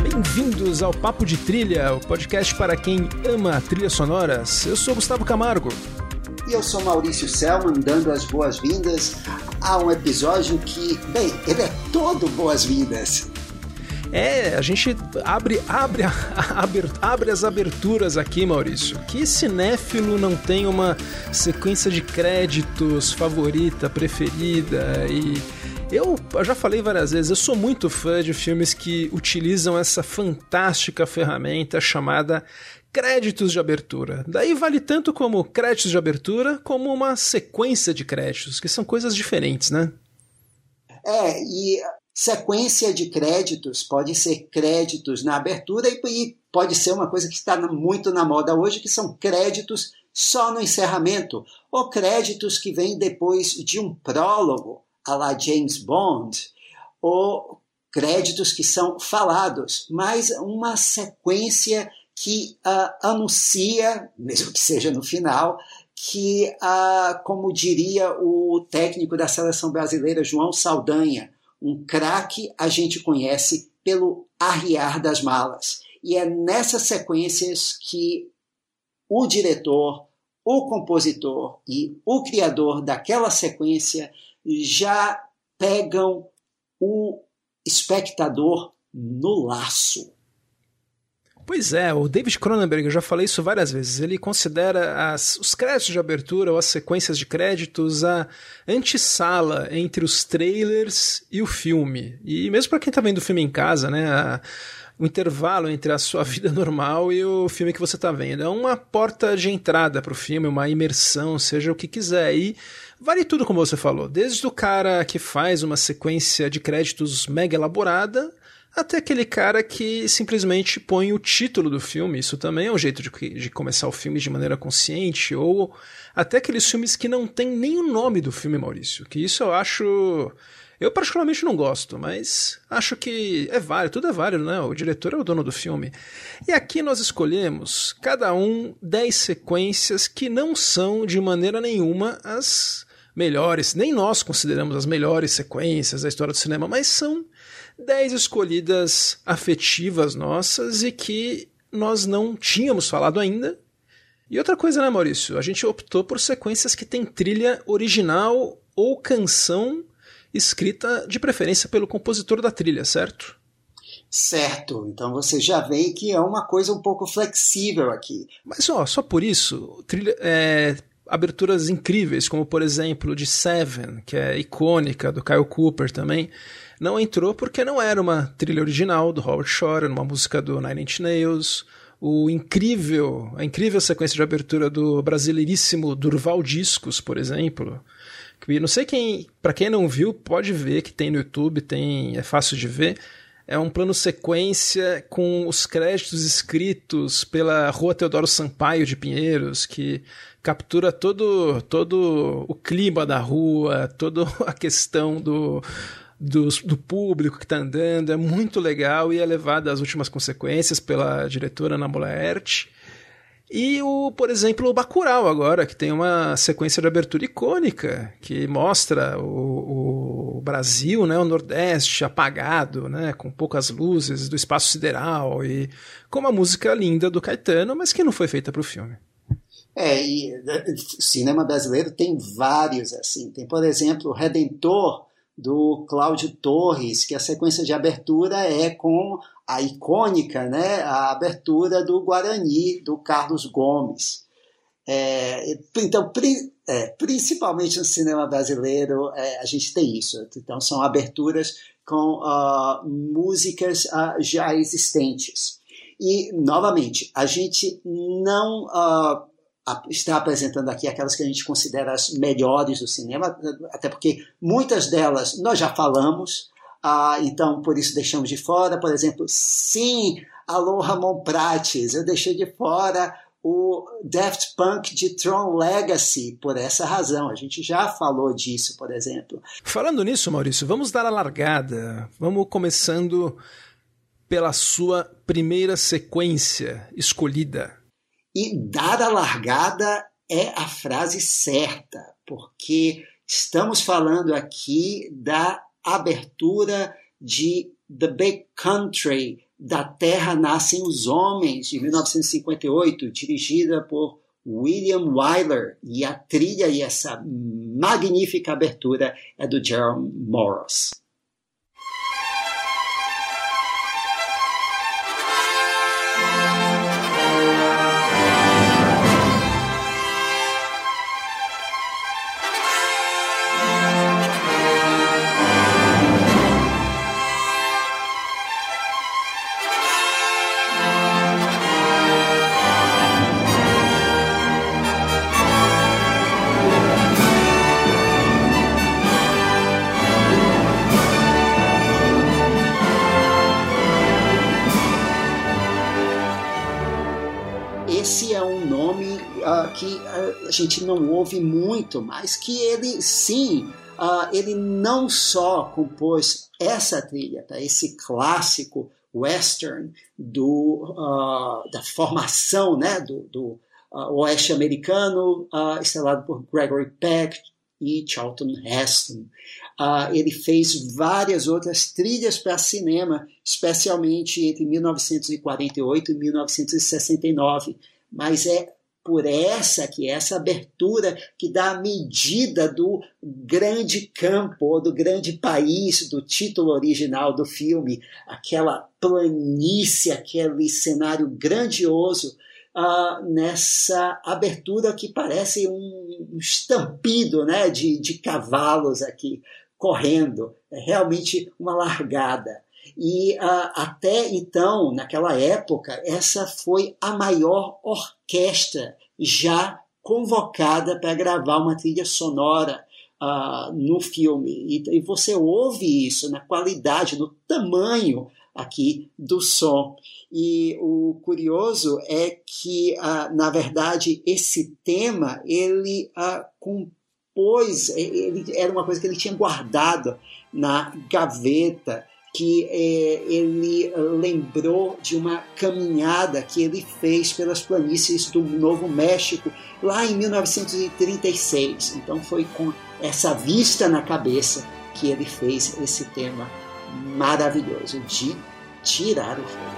Bem-vindos ao Papo de Trilha, o podcast para quem ama trilhas sonoras. Eu sou Gustavo Camargo. E eu sou Maurício Selman, dando as boas-vindas a um episódio que, bem, ele é todo boas-vindas. É, a gente abre, abre, abre, abre as aberturas aqui, Maurício. Que cinéfilo não tem uma sequência de créditos favorita, preferida e. Eu já falei várias vezes, eu sou muito fã de filmes que utilizam essa fantástica ferramenta chamada créditos de abertura. Daí vale tanto como créditos de abertura, como uma sequência de créditos, que são coisas diferentes, né? É, e sequência de créditos pode ser créditos na abertura e, pode ser uma coisa que está muito na moda hoje, que são créditos só no encerramento, ou créditos que vêm depois de um prólogo, a la James Bond, ou créditos que são falados, mas uma sequência que uh, anuncia, mesmo que seja no final, que, uh, como diria o técnico da seleção brasileira, João Saldanha, um craque a gente conhece pelo arriar das malas. E é nessas sequências que o diretor, o compositor e o criador daquela sequência já pegam o espectador no laço. Pois é, o David Cronenberg, eu já falei isso várias vezes, ele considera as, os créditos de abertura ou as sequências de créditos a antessala entre os trailers e o filme. E mesmo para quem tá vendo o filme em casa, né, a, o intervalo entre a sua vida normal e o filme que você está vendo. É uma porta de entrada para o filme, uma imersão, seja o que quiser. E vale tudo como você falou, desde o cara que faz uma sequência de créditos mega elaborada até aquele cara que simplesmente põe o título do filme, isso também é um jeito de, de começar o filme de maneira consciente, ou até aqueles filmes que não tem nem o nome do filme, Maurício, que isso eu acho. Eu particularmente não gosto, mas acho que é válido, tudo é válido, né? O diretor é o dono do filme. E aqui nós escolhemos, cada um, 10 sequências que não são de maneira nenhuma as melhores, nem nós consideramos as melhores sequências da história do cinema, mas são 10 escolhidas afetivas nossas e que nós não tínhamos falado ainda. E outra coisa, né, Maurício? A gente optou por sequências que tem trilha original ou canção escrita de preferência pelo compositor da trilha, certo? Certo, então você já vê que é uma coisa um pouco flexível aqui. Mas ó, só por isso, trilha, é, aberturas incríveis, como por exemplo de Seven, que é icônica, do Kyle Cooper também não entrou porque não era uma trilha original do Howard Shore, uma música do Nine Inch Nails. O incrível, a incrível sequência de abertura do brasileiríssimo Durval Discos, por exemplo. Que não sei quem, para quem não viu, pode ver que tem no YouTube, tem, é fácil de ver. É um plano sequência com os créditos escritos pela Rua Teodoro Sampaio de Pinheiros, que captura todo, todo o clima da rua, toda a questão do, do, público que está andando, é muito legal e é levado às últimas consequências pela diretora Ana Molaert. E o, por exemplo, o Bacurau agora, que tem uma sequência de abertura icônica, que mostra o, o, Brasil, né, o Nordeste apagado, né, com poucas luzes do espaço sideral e com uma música linda do Caetano, mas que não foi feita para o filme. É, e né, cinema brasileiro tem vários assim. Tem, por exemplo, Redentor, do Cláudio Torres, que a sequência de abertura é com a icônica, né, a abertura do Guarani, do Carlos Gomes. É, então, pri, é, principalmente no cinema brasileiro, é, a gente tem isso. Então, são aberturas com uh, músicas uh, já existentes. E, novamente, a gente não uh, está apresentando aqui aquelas que a gente considera as melhores do cinema, até porque muitas delas nós já falamos, ah, então por isso deixamos de fora, por exemplo, sim, alô Ramon Prates, eu deixei de fora o Daft Punk de Tron Legacy por essa razão. A gente já falou disso, por exemplo. Falando nisso, Maurício, vamos dar a largada. Vamos começando pela sua primeira sequência escolhida. E dar a largada é a frase certa, porque estamos falando aqui da abertura de The Big Country, da Terra Nascem os Homens, de 1958, dirigida por William Wyler. E a trilha e essa magnífica abertura é do Jerome Morris. Gente não ouve muito, mas que ele sim, uh, ele não só compôs essa trilha, tá? esse clássico western do, uh, da formação né? do, do uh, oeste americano, estrelado por Gregory Peck e Charlton Heston. Ele fez várias outras trilhas para cinema, especialmente entre 1948 e 1969, mas é por essa que essa abertura que dá a medida do grande campo do grande país do título original do filme, aquela planície, aquele cenário grandioso uh, nessa abertura que parece um estampido né, de, de cavalos aqui correndo, é realmente uma largada. E uh, até então, naquela época, essa foi a maior orquestra já convocada para gravar uma trilha sonora uh, no filme. E, e, você ouve isso na qualidade, no tamanho aqui do som. E o curioso é que, uh, na verdade, esse tema ele compôs, ele era uma coisa que ele tinha guardado na gaveta que é, ele lembrou de uma caminhada que ele fez pelas planícies do Novo México lá em 1936. Então foi com essa vista na cabeça que ele fez esse tema maravilhoso de tirar o fogo.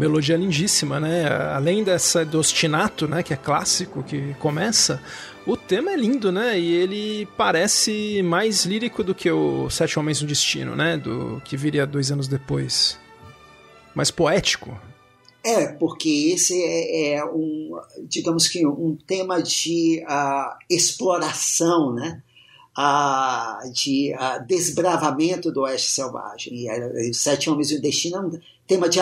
Melodia lindíssima, né? Além dessa do ostinato, né, que é clássico, que começa, o tema é lindo, né? E ele parece mais lírico do que o Sete Homens no Destino, né? Do que viria dois anos depois. Mais poético. É, porque esse é, é um, digamos que um tema de uh, exploração, né? Uh, de uh, desbravamento do oeste selvagem. E, Sete Homens e o Destino é um tema de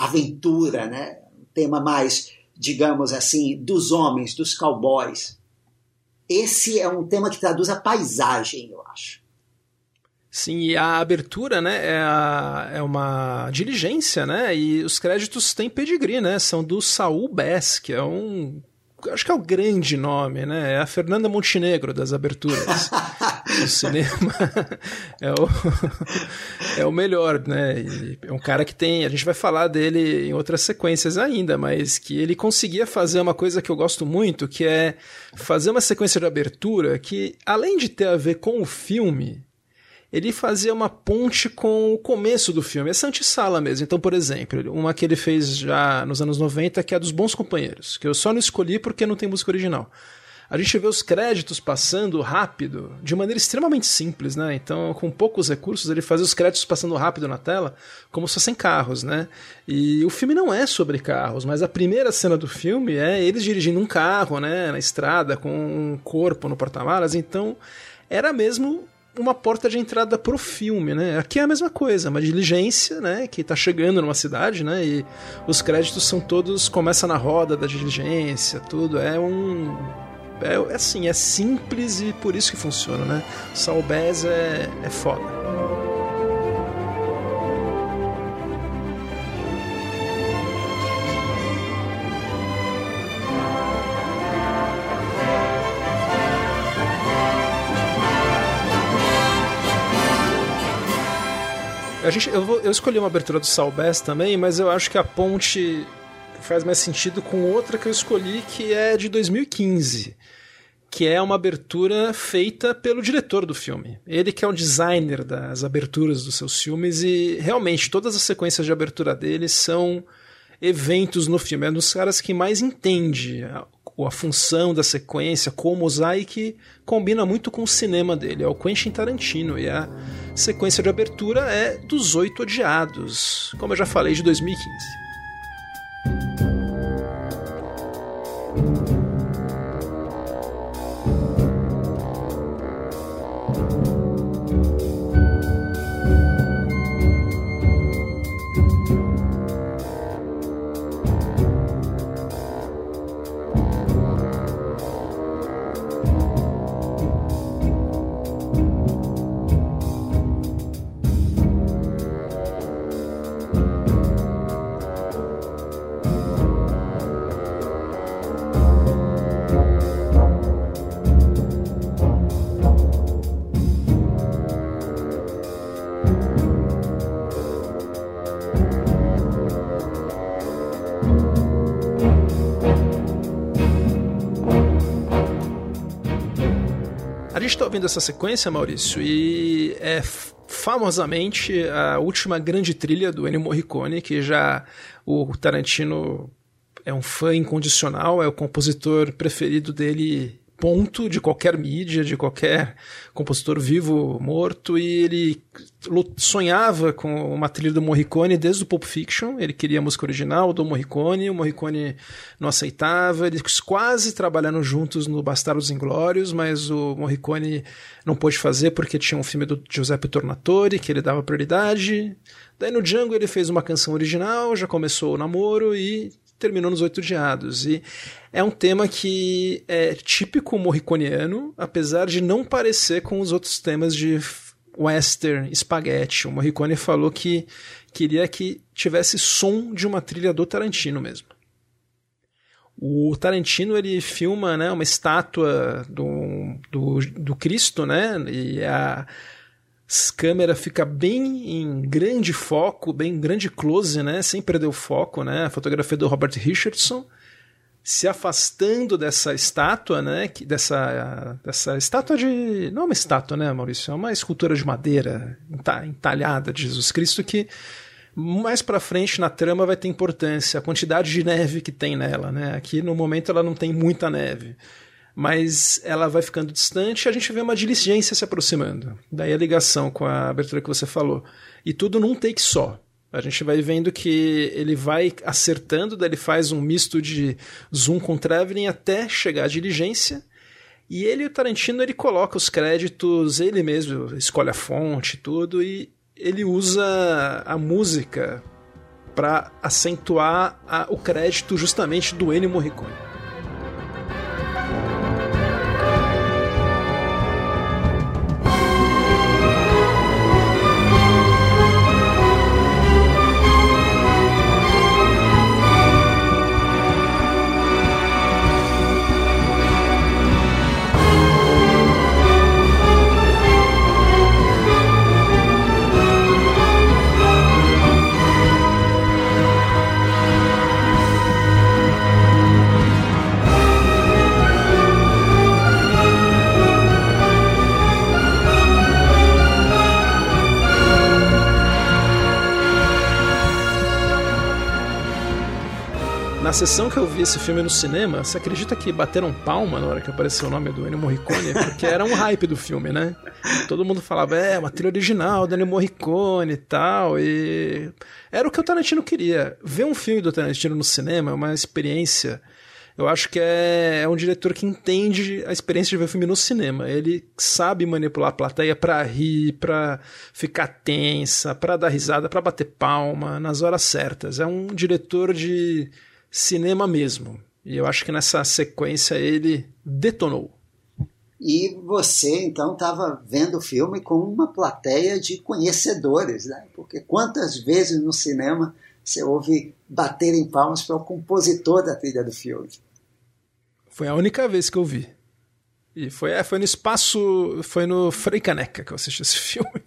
aventura, né? Um tema mais, digamos assim, dos homens, dos cowboys. Esse é um tema que traduz a paisagem, eu acho. Sim, e a abertura, né, é, a, é uma diligência, né, e os créditos têm pedigree, né, são do Saul Bass, que é um acho que é o grande nome, né? É a Fernanda Montenegro das aberturas do cinema. É o, é o melhor, né? E é um cara que tem. A gente vai falar dele em outras sequências ainda, mas que ele conseguia fazer uma coisa que eu gosto muito, que é fazer uma sequência de abertura que, além de ter a ver com o filme, ele fazia uma ponte com o começo do filme, essa antessala mesmo. Então, por exemplo, uma que ele fez já nos anos 90, que é a dos Bons Companheiros, que eu só não escolhi porque não tem música original. A gente vê os créditos passando rápido, de maneira extremamente simples, né? Então, com poucos recursos, ele fazia os créditos passando rápido na tela, como se fossem carros, né? E o filme não é sobre carros, mas a primeira cena do filme é eles dirigindo um carro, né, na estrada, com um corpo no porta-malas. Então, era mesmo uma porta de entrada pro filme, né? Aqui é a mesma coisa, uma diligência, né? Que tá chegando numa cidade, né? E os créditos são todos. começa na roda da diligência, tudo. É um. É, é assim, é simples e por isso que funciona, né? Saul Bass é, é foda. A gente, eu, vou, eu escolhi uma abertura do Saul Bass também, mas eu acho que a ponte faz mais sentido com outra que eu escolhi, que é de 2015 que é uma abertura feita pelo diretor do filme. Ele que é o designer das aberturas dos seus filmes e realmente todas as sequências de abertura dele são eventos no filme. É um dos caras que mais entende a, a função da sequência, como usar e que combina muito com o cinema dele. É o Quentin Tarantino e a sequência de abertura é dos Oito Odiados, como eu já falei, de 2015. Ouvindo essa sequência, Maurício, e é famosamente a última grande trilha do Ennio Morricone, que já o Tarantino é um fã incondicional, é o compositor preferido dele ponto de qualquer mídia, de qualquer compositor vivo, morto, e ele sonhava com uma trilha do Morricone desde o Pulp Fiction, ele queria a música original do Morricone, o Morricone não aceitava, eles quase trabalhando juntos no Bastardos Inglórios, mas o Morricone não pôde fazer porque tinha um filme do Giuseppe Tornatore que ele dava prioridade, Daí no Django ele fez uma canção original, já começou o namoro e terminou nos Oito Diados. E é um tema que é típico morriconiano, apesar de não parecer com os outros temas de western, spaghetti. O Morricone falou que queria que tivesse som de uma trilha do Tarantino mesmo. O Tarantino ele filma né, uma estátua do, do, do Cristo, né? E a câmera fica bem em grande foco, bem grande close, né? Sem perder o foco, né? A fotografia do Robert Richardson se afastando dessa estátua, né? Dessa, dessa estátua de. Não é uma estátua, né, Maurício? É uma escultura de madeira entalhada de Jesus Cristo que mais para frente na trama vai ter importância, a quantidade de neve que tem nela, né? Aqui no momento ela não tem muita neve mas ela vai ficando distante e a gente vê uma diligência se aproximando. Daí a ligação com a abertura que você falou. E tudo num take só. A gente vai vendo que ele vai acertando, daí ele faz um misto de zoom com traveling até chegar à diligência. E ele, o Tarantino, ele coloca os créditos, ele mesmo escolhe a fonte tudo, e ele usa a música para acentuar a, o crédito justamente do Ennio Morricone. Na sessão que eu vi esse filme no cinema, você acredita que bateram palma na hora que apareceu o nome do Ennio Morricone? Porque era um hype do filme, né? Todo mundo falava, é, uma trilha original do Ennio Morricone e tal, e... Era o que o Tarantino queria. Ver um filme do Tarantino no cinema é uma experiência eu acho que é, é, um diretor que entende a experiência de ver filme no cinema. Ele sabe manipular a plateia para rir, para ficar tensa, para dar risada, para bater palma nas horas certas. É um diretor de cinema mesmo. E eu acho que nessa sequência ele detonou. E você então estava vendo o filme com uma plateia de conhecedores, né? Porque quantas vezes no cinema você ouve baterem palmas para o compositor da trilha do filme? Foi a única vez que eu vi. E foi, é, foi no espaço. Foi no Frei Caneca que eu assisti esse filme.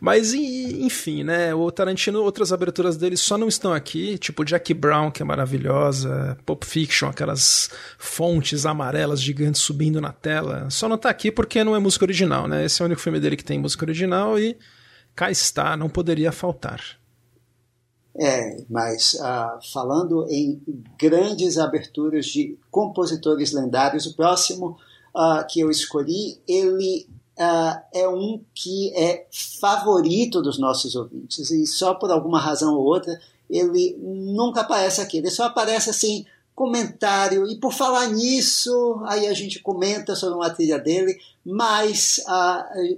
Mas, enfim, né? O Tarantino, outras aberturas dele só não estão aqui, tipo Jack Brown, que é maravilhosa, Pulp Fiction, aquelas fontes amarelas gigantes subindo na tela. Só não tá aqui porque não é música original, né? Esse é o único filme dele que tem música original e cá está, não poderia faltar. É, mas uh, falando em grandes aberturas de compositores lendários, o próximo uh, que eu escolhi, ele uh, é um que é favorito dos nossos ouvintes e só por alguma razão ou outra ele nunca aparece aqui. Ele só aparece assim comentário e por falar nisso aí a gente comenta sobre uma trilha dele, mas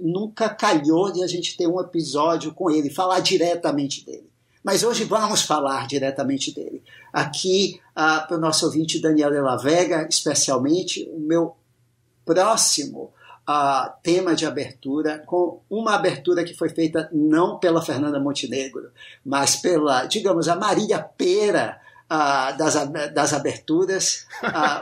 nunca calhou de a gente ter um episódio com ele, falar diretamente dele. Mas hoje vamos falar diretamente dele. Aqui, ah, para o nosso ouvinte Daniel de la Vega, especialmente, o meu próximo ah, tema de abertura, com uma abertura que foi feita não pela Fernanda Montenegro, mas pela, digamos, a Marília Pera, ah, das, das aberturas, ah,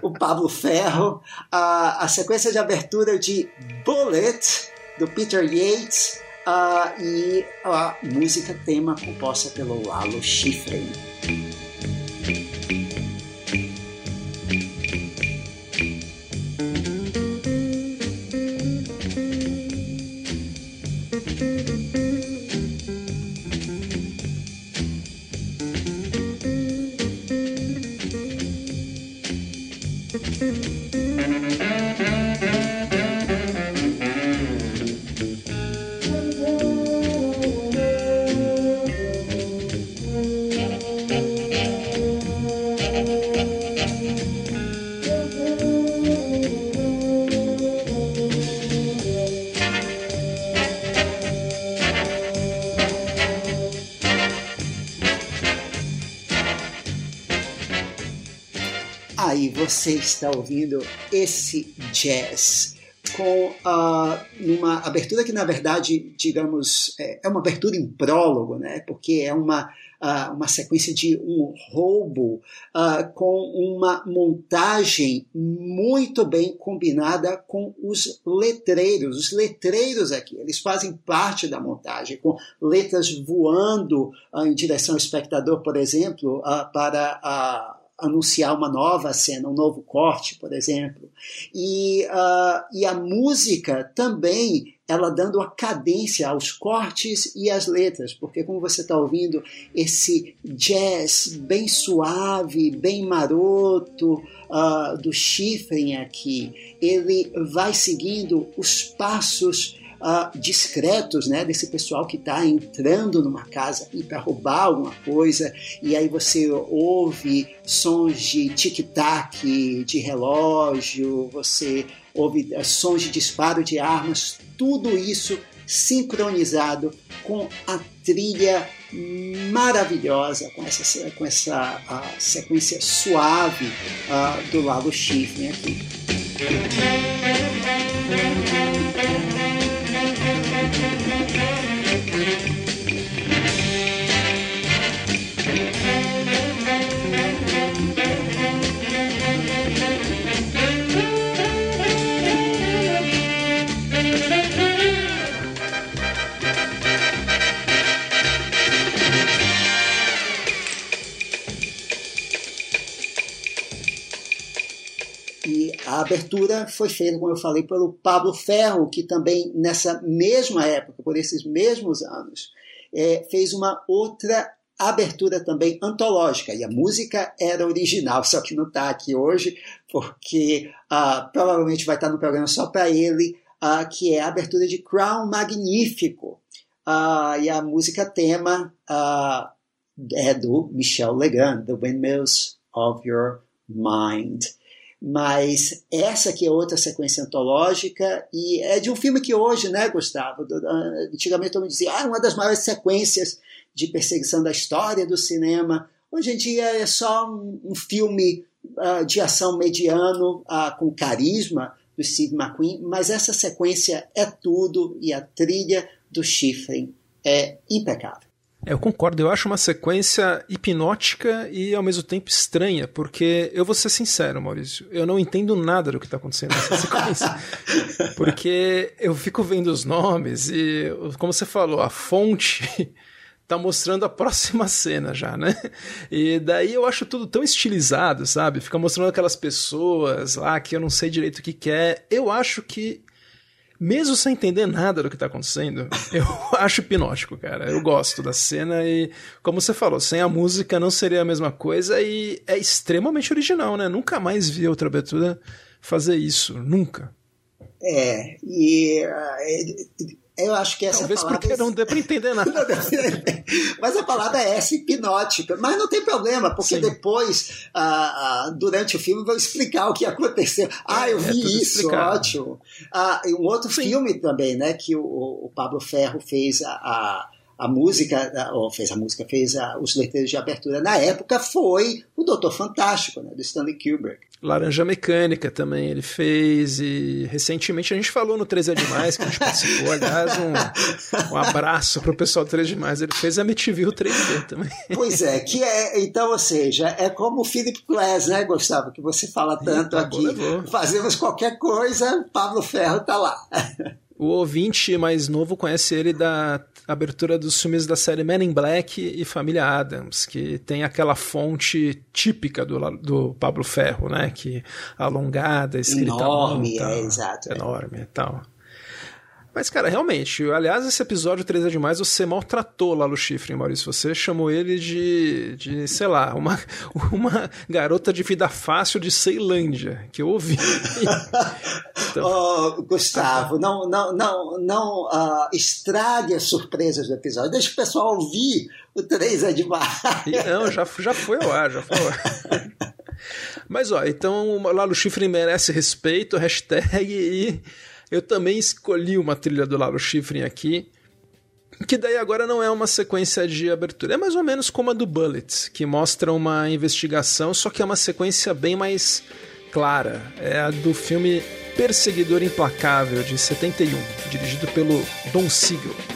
o, Pablo Ferro, ah, a sequência de abertura de Bullet, do Peter Yates, Uh, e a música tema composta pelo Lalo Schifrin. Está ouvindo esse jazz com uh, uma abertura que na verdade digamos é, é uma abertura em prólogo né? Porque é uma uh, uma sequência de um roubo uh, com uma montagem muito bem combinada com os letreiros. Os letreiros aqui eles fazem parte da montagem com letras voando em direção ao espectador por exemplo para a anunciar uma nova cena, um novo corte, por exemplo. E, uh, e a música também, ela dando a cadência aos cortes e às letras, porque como você está ouvindo esse jazz bem suave, bem maroto uh, do Schifrin aqui, ele vai seguindo os passos uh, discretos né, desse pessoal que está entrando numa casa para roubar alguma coisa, e aí você ouve sons de tic-tac, de relógio, você ouve uh, sons de disparo de armas, tudo isso sincronizado com a trilha maravilhosa, com essa, com essa sequência suave uh, do Lago Chifre aqui. A abertura foi feita, como eu falei, pelo Pablo Ferro, que também nessa mesma época, por esses mesmos anos, é, fez uma outra abertura também antológica, e a música era original, só que não está aqui hoje, porque uh, provavelmente vai estar no programa só para ele, uh, que é a abertura de Crown Magnífico. Uh, e a música tema é do Michel Legrand, The Windmills of Your Mind. Mas essa aqui é outra sequência antológica e é de um filme que hoje, né, Gustavo? Antigamente todo mundo dizia, ah, uma das maiores sequências de perseguição da história do cinema. Hoje em dia é só um, um filme uh, de ação mediano uh, com carisma do Steve McQueen, mas essa sequência é tudo e a trilha do Schifrin é impecável. É, eu concordo, eu acho uma sequência hipnótica e ao mesmo tempo estranha, porque eu vou ser sincero, Maurício, eu não entendo nada do que está acontecendo nessa sequência. porque eu fico vendo os nomes e, como você falou, a fonte tá mostrando a próxima cena já, né? E daí eu acho tudo tão estilizado, sabe? Fica mostrando aquelas pessoas lá que eu não sei direito o que quer. É. Eu acho que mesmo sem entender nada do que tá acontecendo, eu acho hipnótico, cara. Eu gosto da cena e, como você falou, sem a música não seria a mesma coisa e é extremamente original, né? Nunca mais vi outra abertura fazer isso, nunca. É, e uh, eu acho que essa Talvez palavra... porque não dê para entender nada. mas a palavra é essa, hipnótica. Mas não tem problema, porque Sim. depois, ah, ah, durante o filme, vou explicar o que aconteceu. Ah, eu é, vi é isso, explicado. ótimo. Ah, um outro Sim. filme também, né, que o, o Pablo Ferro fez a, a a música, ou fez a música, fez a, os letreiros de abertura na época, foi o Doutor Fantástico, né, do Stanley Kubrick. Laranja Mecânica também ele fez, e recentemente a gente falou no 3 é Demais, que a gente participou, aliás, um, um abraço pro pessoal do 3 é Demais, ele fez a MTV 3D também. Pois é, que é, então, ou seja, é como o Philip Glass, né, Gustavo, que você fala tanto aqui, fazemos qualquer coisa, Pablo Ferro tá lá. O ouvinte mais novo conhece ele da abertura dos filmes da série Men in Black e Família Adams, que tem aquela fonte típica do, do Pablo Ferro, né? Que alongada, escrita enorme, é, exato, enorme é. e tal. Mas, cara, realmente, aliás, esse episódio 3 é demais, você maltratou lá no chifre, Maurício. Você chamou ele de, de sei lá, uma, uma garota de vida fácil de Ceilândia, que eu ouvi. então... oh, Gustavo, não, não, não, não uh, estrague as surpresas do episódio. Deixa o pessoal ouvir o 3 é demais. Não, já, já foi ao ar, já foi ao ar. Mas, ó, então, lá no chifre merece respeito, hashtag e eu também escolhi uma trilha do Lalo Schifrin aqui, que daí agora não é uma sequência de abertura, é mais ou menos como a do Bullet, que mostra uma investigação, só que é uma sequência bem mais clara. É a do filme Perseguidor Implacável, de 71, dirigido pelo Don Siegel.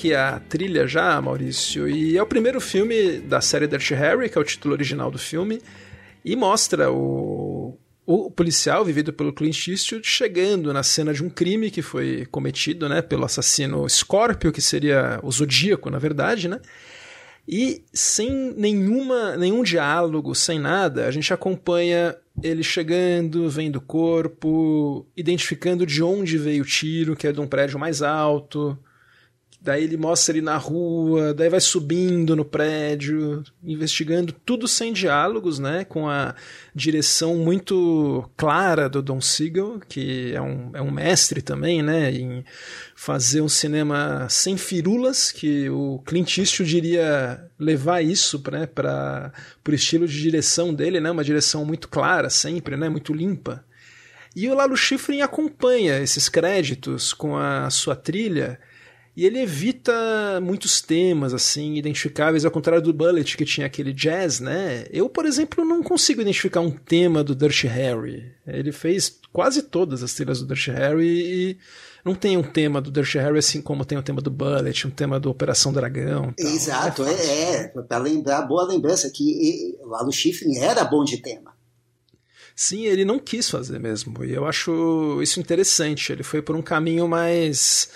Aqui a trilha já, Maurício, e é o primeiro filme da série Dirty Harry, que é o título original do filme, e mostra o, o policial, vivido pelo Clint Eastwood, chegando na cena de um crime que foi cometido né, pelo assassino Scorpio, que seria o Zodíaco, na verdade, né? E sem nenhuma, nenhum diálogo, sem nada, a gente acompanha ele chegando, vendo o corpo, identificando de onde veio o tiro, que é de um prédio mais alto, Daí ele mostra ele na rua, daí vai subindo no prédio, investigando, tudo sem diálogos, né? Com a direção muito clara do Don Siegel, que é um, é um mestre também, né? Em fazer um cinema sem firulas, que o Clint Eastwood diria levar isso né, para o estilo de direção dele, né? Uma direção muito clara sempre, né? Muito limpa. E o Lalo Schifrin acompanha esses créditos com a sua trilha E ele evita muitos temas, assim, identificáveis, ao contrário do Bullet, que tinha aquele jazz, né? Eu, por exemplo, não consigo identificar um tema do Dirty Harry. Ele fez quase todas as trilhas do Dirty Harry e não tem um tema do Dirty Harry assim como tem o tema do Bullet, um tema do Operação Dragão. Exato, é, é, é para lembrar, boa lembrança, que lá no Schifrin era bom de tema. Sim, ele não quis fazer mesmo, e eu acho isso interessante. Ele foi por um caminho mais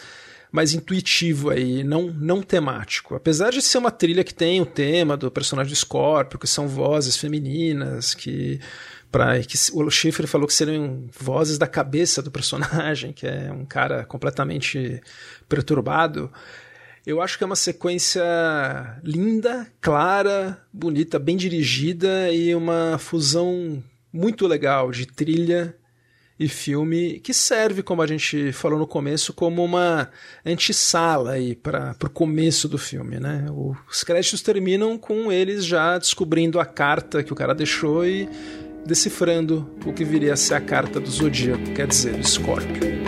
mais intuitivo aí, não, não temático. Apesar de ser uma trilha que tem o tema do personagem do Scorpio, que são vozes femininas, que para que o Schiffer falou que seriam vozes da cabeça do personagem, que é um cara completamente perturbado. Eu acho que é uma sequência linda, clara, bonita, bem dirigida e uma fusão muito legal de trilha e filme que serve, como a gente falou no começo, como uma antessala aí para o começo do filme, né? Os créditos terminam com eles já descobrindo a carta que o cara deixou e decifrando o que viria a ser a carta do zodíaco, quer dizer, do Escorpio.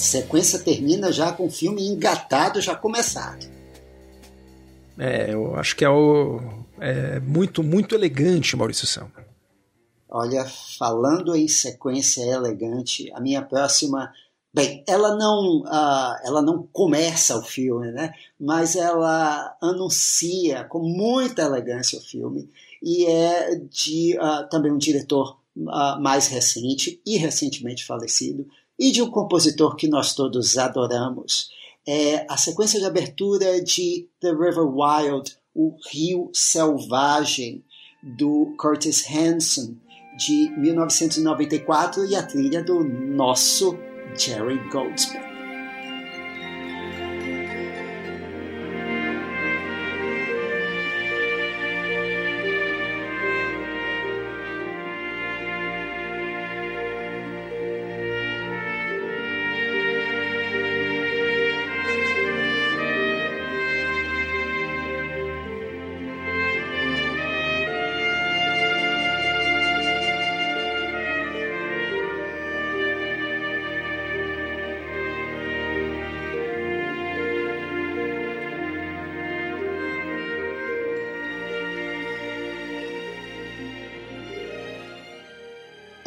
Sequência termina já com o filme engatado, já começado. É, eu acho que é, o, é muito, muito elegante, Maurício Samba. Olha, falando em sequência elegante, a minha próxima. Bem, ela não, uh, ela não começa o filme, né? mas ela anuncia com muita elegância o filme e é de uh, também um diretor uh, mais recente e recentemente falecido, e de um compositor que nós todos adoramos. É a sequência de abertura de The River Wild, O Rio Selvagem, do Curtis Hanson, de 1994, e a trilha do nosso Jerry Goldsmith.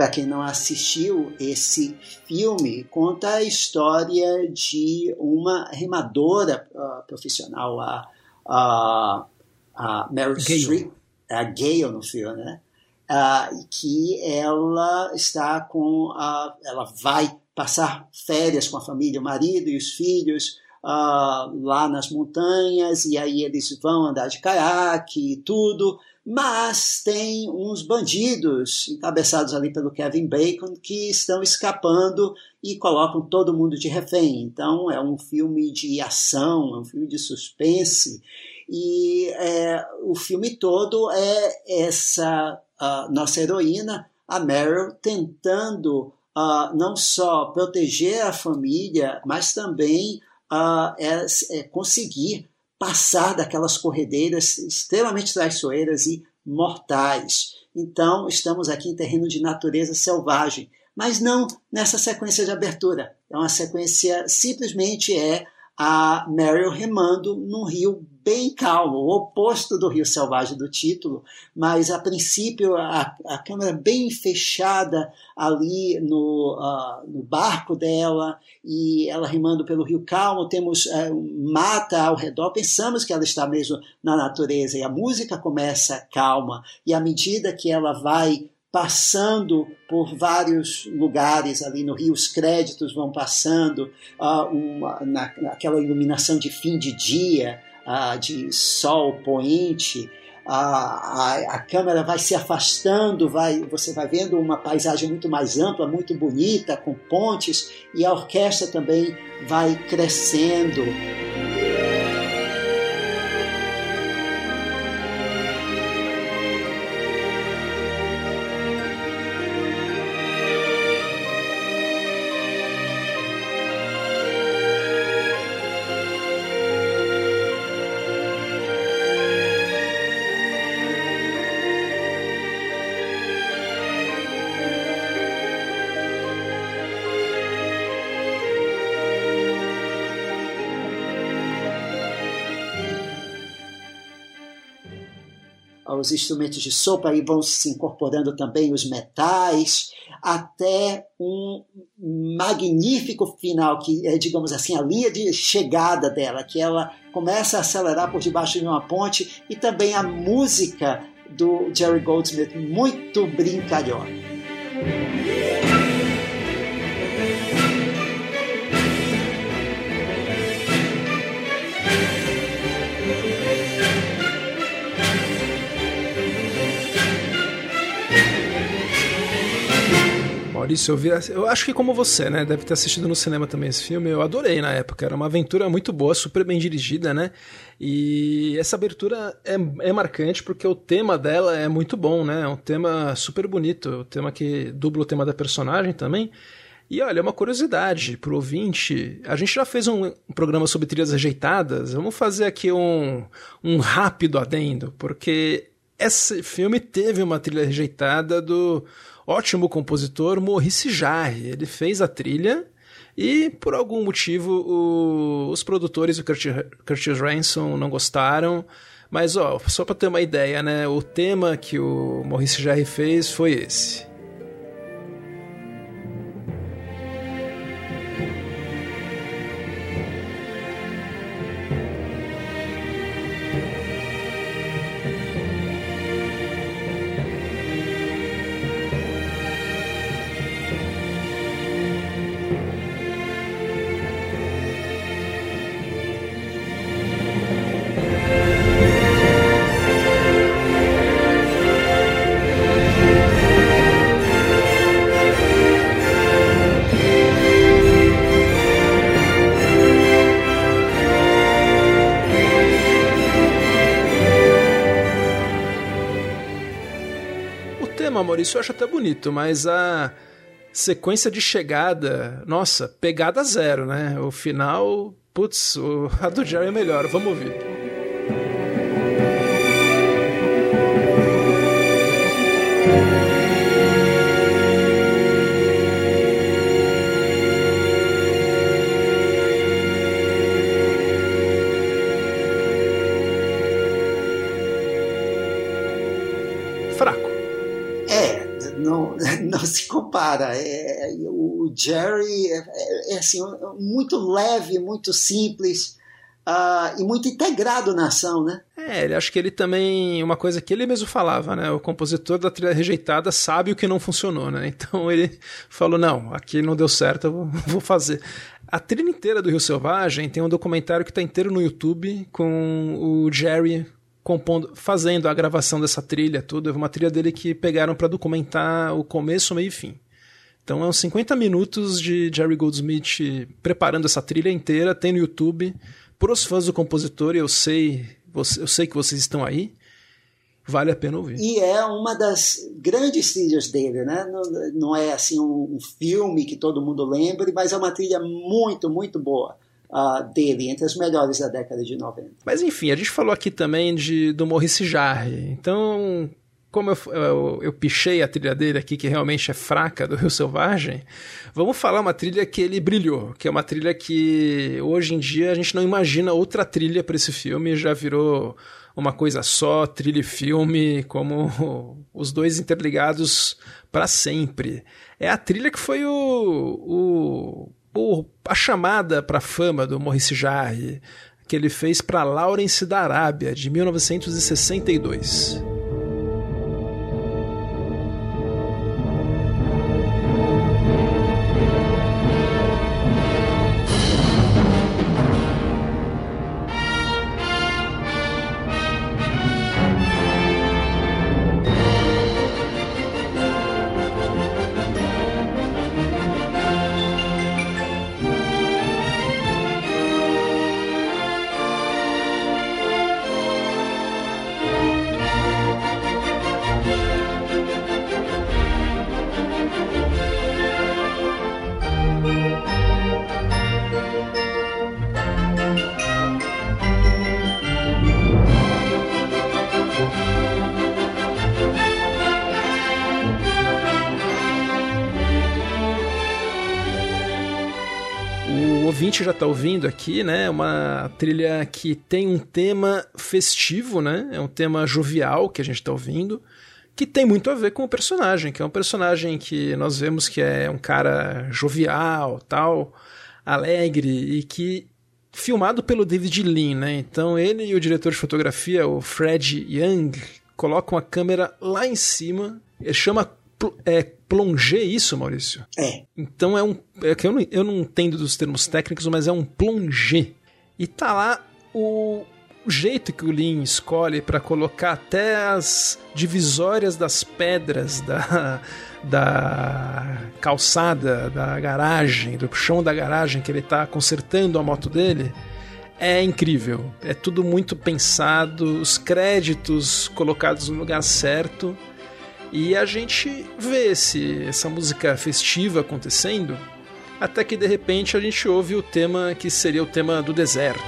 Para quem não assistiu, esse filme conta a história de uma remadora uh, profissional, a, a, a Meryl Streep, a Gale no filme, né? Uh, que ela está com a, ela vai passar férias com a família, o marido e os filhos uh, lá nas montanhas e aí eles vão andar de caiaque e tudo mas tem uns bandidos encabeçados ali pelo Kevin Bacon que estão escapando e colocam todo mundo de refém. Então é um filme de ação, é um filme de suspense e é, o filme todo é essa nossa heroína, a Meryl, tentando uh, não só proteger a família, mas também uh, é, é conseguir passar daquelas corredeiras extremamente traiçoeiras e mortais. Então, estamos aqui em terreno de natureza selvagem, mas não nessa sequência de abertura. É uma sequência, simplesmente é a Meryl remando num rio bem calmo, o oposto do rio selvagem do título, mas a princípio a, a câmera bem fechada ali no, uh, no barco dela e ela remando pelo rio calmo, temos uh, mata ao redor, pensamos que ela está mesmo na natureza e a música começa calma. E à medida que ela vai passando por vários lugares ali no Rio, os créditos vão passando, uh, uma, na, iluminação de fim de dia, uh, de sol poente, a, a, a, câmera vai se afastando, vai, você vai vendo uma paisagem muito mais ampla, muito bonita, com pontes, e a orquestra também vai crescendo. Os instrumentos de sopro, aí vão se incorporando também os metais, até um magnífico final, que é, digamos assim, a linha de chegada dela, que ela começa a acelerar por debaixo de uma ponte, e também a música do Jerry Goldsmith, muito brincalhona. Maurício, eu vi. Eu acho que como você, né? Deve ter assistido no cinema também esse filme. Eu adorei na época. Era uma aventura muito boa, super bem dirigida, né? E essa abertura é, é marcante porque o tema dela é muito bom, né? É um tema super bonito. O tema que dubla o tema da personagem também. E olha, uma curiosidade pro ouvinte: a gente já fez um, um programa sobre trilhas rejeitadas. Vamos fazer aqui um, um rápido adendo, porque esse filme teve uma trilha rejeitada do ótimo compositor Maurice Jarre. Ele fez a trilha e, por algum motivo, o, os produtores Curtis, Curtis Ransom não gostaram. Mas, ó, só para ter uma ideia, né? O tema que o Maurice Jarre fez foi esse. Isso eu acho até bonito, mas a sequência de chegada, nossa, pegada zero, né? O final, putz, a do Jerry é melhor, vamos ouvir. se compara. É, é, o Jerry é, é, é assim, muito leve, muito simples. Uh, e muito integrado na ação, né? É, ele acho que ele também. Uma coisa que ele mesmo falava, né? O compositor da trilha rejeitada sabe o que não funcionou, né? Então ele falou: não, aqui não deu certo, eu vou, vou fazer. A trilha inteira do Rio Selvagem tem um documentário que está inteiro no YouTube com o Jerry compondo, fazendo a gravação dessa trilha, tudo. É uma trilha dele que pegaram para documentar o começo, meio e fim. Então é uns 50 minutos de Jerry Goldsmith preparando essa trilha inteira, tem no YouTube. Para os fãs do compositor, eu sei, eu sei que vocês estão aí. Vale a pena ouvir. E é uma das grandes trilhas dele, né? Não, não é assim um, um filme que todo mundo lembre, mas é uma trilha muito, muito boa uh, dele, entre as melhores da década de 90. Mas enfim, a gente falou aqui também de, do Maurice Jarre. Então, como eu, eu, eu, pichei a trilha dele aqui, que realmente é fraca, do Rio Selvagem, vamos falar uma trilha que ele brilhou, que é uma trilha que hoje em dia a gente não imagina outra trilha para esse filme, já virou uma coisa só, trilha e filme, como os dois interligados para sempre. É a trilha que foi o, o o, a chamada para fama do Maurice Jarre, que ele fez para Lawrence da Arábia, de 1962. Ouvinte já está ouvindo aqui, né? Uma trilha que tem um tema festivo, né? É um tema jovial que a gente está ouvindo, que tem muito a ver com o personagem, que é um personagem que nós vemos que é um cara jovial, tal, alegre e que filmado pelo David Lean, né? Então ele e o diretor de fotografia, o Fred Young, colocam a câmera lá em cima, chama é plongé isso, Maurício? É. Então é um. É que eu não, eu não entendo dos termos técnicos, mas é um plongé. E tá lá o, o jeito que o Lin escolhe para colocar até as divisórias das pedras da, da calçada, da garagem, do chão da garagem que ele tá consertando a moto dele. É incrível. É tudo muito pensado, os créditos colocados no lugar certo. E a gente vê esse, essa música festiva acontecendo, até que de repente a gente ouve o tema que seria o tema do deserto.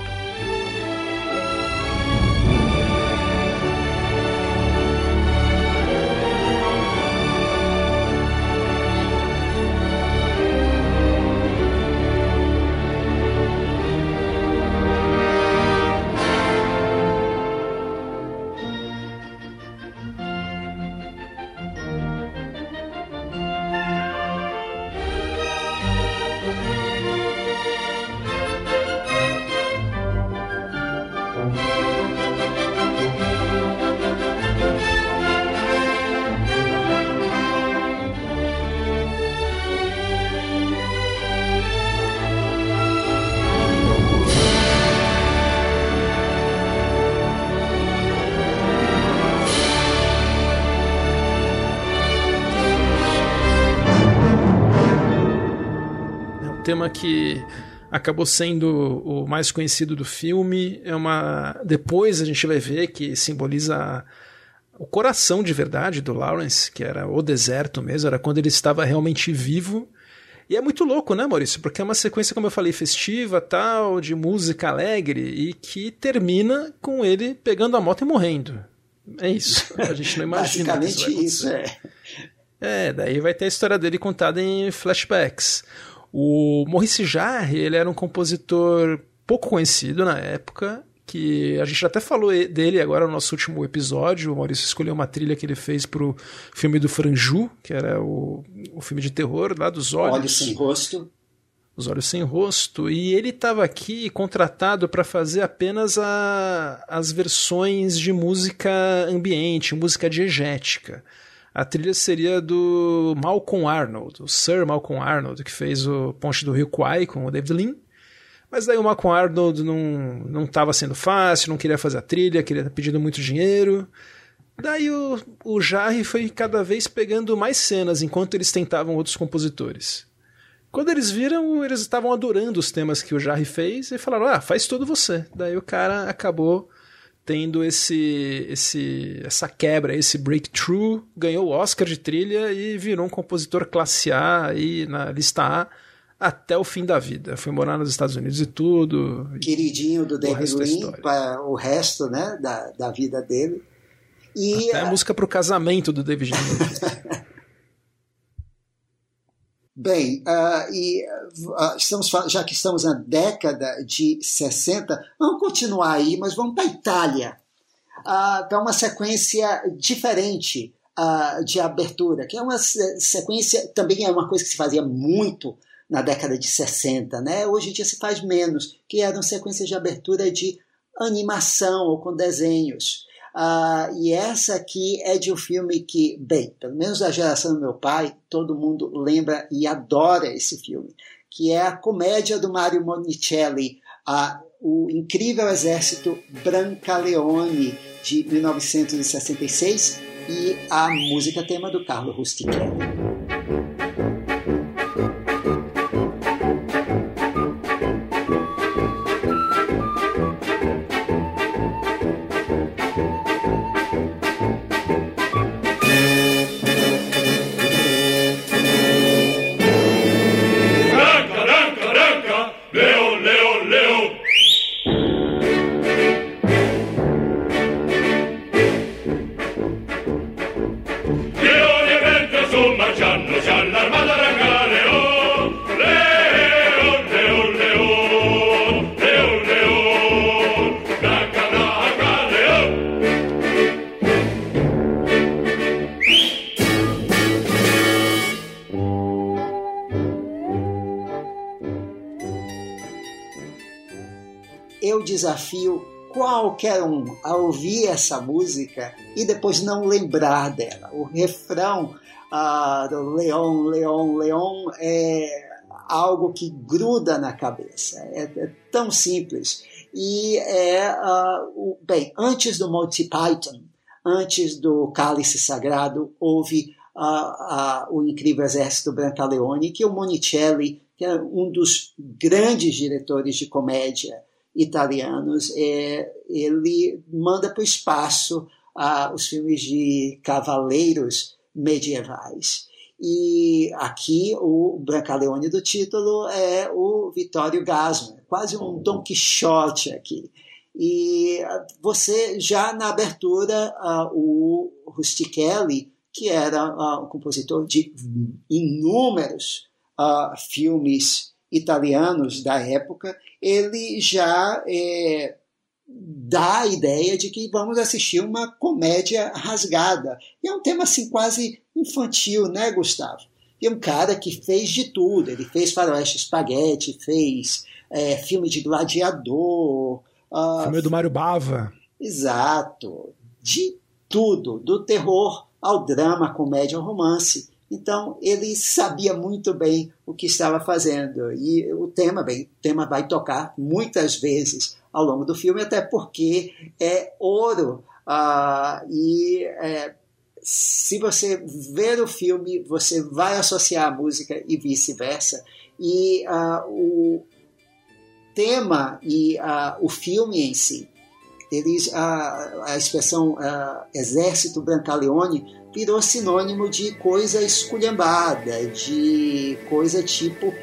Tema que acabou sendo o mais conhecido do filme. É uma depois a gente vai ver que simboliza o coração de verdade do Lawrence, que era o deserto mesmo, era quando ele estava realmente vivo. E é muito louco, né, Maurício? Porque é uma sequência, como eu falei, festiva, tal, de música alegre e que termina com ele pegando a moto e morrendo. É isso. A gente não imagina. Basicamente isso, isso, é. É, daí vai ter a história dele contada em flashbacks. O Maurice Jarre, ele era um compositor pouco conhecido na época, que a gente até falou dele agora no nosso último episódio. O Maurício escolheu uma trilha que ele fez pro filme do Franju, que era o, o filme de terror lá dos olhos. Olhos sem rosto. Os Olhos Sem Rosto, e ele estava aqui contratado para fazer apenas a, as versões de música ambiente, música diegética a trilha seria do Malcolm Arnold, o Sir Malcolm Arnold, que fez o Ponte do Rio Kwai com o David Lean. Mas daí o Malcolm Arnold não estava sendo fácil, não queria fazer a trilha, queria pedindo muito dinheiro. Daí o, o Jarre foi cada vez pegando mais cenas enquanto eles tentavam outros compositores. Quando eles viram, eles estavam adorando os temas que o Jarre fez e falaram: Ah, faz tudo você. Daí o cara acabou tendo esse, esse essa quebra, esse breakthrough, ganhou o Oscar de trilha e virou um compositor classe A aí na lista A até o fim da vida. Foi morar nos Estados Unidos e tudo. Queridinho do David Lean para o resto né, da, da vida dele. E até a, a música para o casamento do David Lean. Bem, uh, e uh, estamos, já que estamos na década de 60, vamos continuar aí, mas vamos para a Itália, uh, para uma sequência diferente de abertura, que é uma sequência, também é uma coisa que se fazia muito na década de 60, né? hoje em dia se faz menos, que eram sequências de abertura de animação ou com desenhos. Uh, e essa aqui é de um filme que, bem, pelo menos da geração do meu pai, todo mundo lembra e adora esse filme, que é a comédia do Mario Monicelli, uh, O Incrível Exército Brancaleone, de 1966, e a música tema do Carlo Rustichelli. Desafio qualquer um a ouvir essa música e depois não lembrar dela. O refrão uh, do Leon, Leon, Leon é algo que gruda na cabeça. É, é tão simples. E é, uh, o, bem, antes do Monty Python, antes do Cálice Sagrado, houve uh, o Incrível Exército Brancaleone, que o Monicelli, que é um dos grandes diretores de comédia italianos, é, ele manda para o espaço os filmes de cavaleiros medievais. E aqui o Brancaleone do título é o Vittorio Gassman, quase um Don Quixote aqui. E você já na abertura, uh, o Rustichelli, que era uh, um compositor de inúmeros uh, filmes italianos da época, ele já é, dá a ideia de que vamos assistir uma comédia rasgada. E é um tema assim quase infantil, né, Gustavo? E é um cara que fez de tudo. Ele fez Faroeste Espaguete, fez é, filme de gladiador. Uh, filme do Mário Bava. Exato. De tudo, do terror ao drama, comédia ao romance. Então ele sabia muito bem o que estava fazendo e o tema, bem, o tema vai tocar muitas vezes ao longo do filme, até porque é ouro uh, e é, se você ver o filme, você vai associar a música e vice-versa. E uh, o tema e uh, o filme em si, eles, uh, a expressão Exército Brancaleone virou sinônimo de coisa esculhambada, de coisa tipo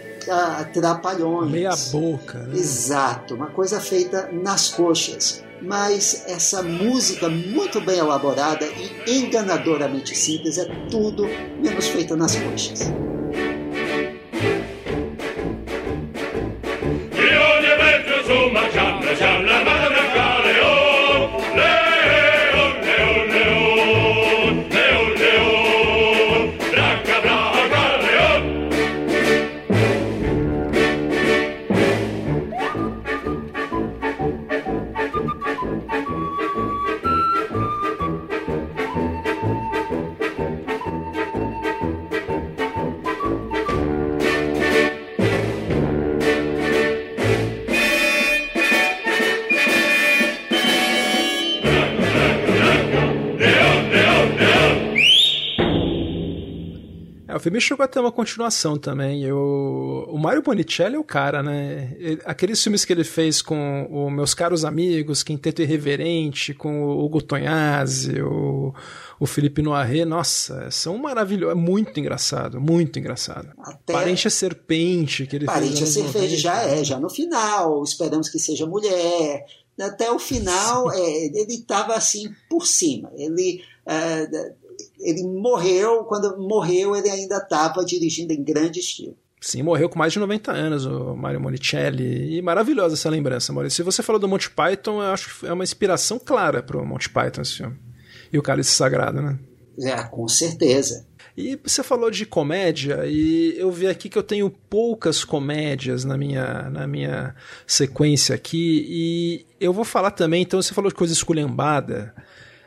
trapalhões. Meia boca. Né? Exato, uma coisa feita nas coxas mas essa música muito bem elaborada e enganadoramente simples é tudo menos feita nas coxas. Filme chegou a ter uma continuação também. Eu, o Mario Bonicelli é o cara, né? Ele, aqueles filmes que ele fez com o Meus Caros Amigos, Quinteto Irreverente, com o Hugo Tonhazzi, o, o Felipe Noiré, nossa, são maravilhosos. É muito engraçado, muito engraçado. Até Parente a Serpente, que ele Parente fez. Parente a Serpente já é, já no final. Esperamos que seja mulher. Até o final, é, ele estava assim por cima. Ele. É, ele morreu, quando morreu, ele ainda estava dirigindo em grande estilo. Sim, morreu com mais de 90 anos o Mario Monicelli. E maravilhosa essa lembrança, Maurício. Se você falou do Monty Python, eu acho que é uma inspiração clara para o Monty Python esse filme. E o Cálice Sagrado, né? É, com certeza. E você falou de comédia, e eu vi aqui que eu tenho poucas comédias na minha, na minha sequência aqui, e eu vou falar também, então você falou de coisa esculhambada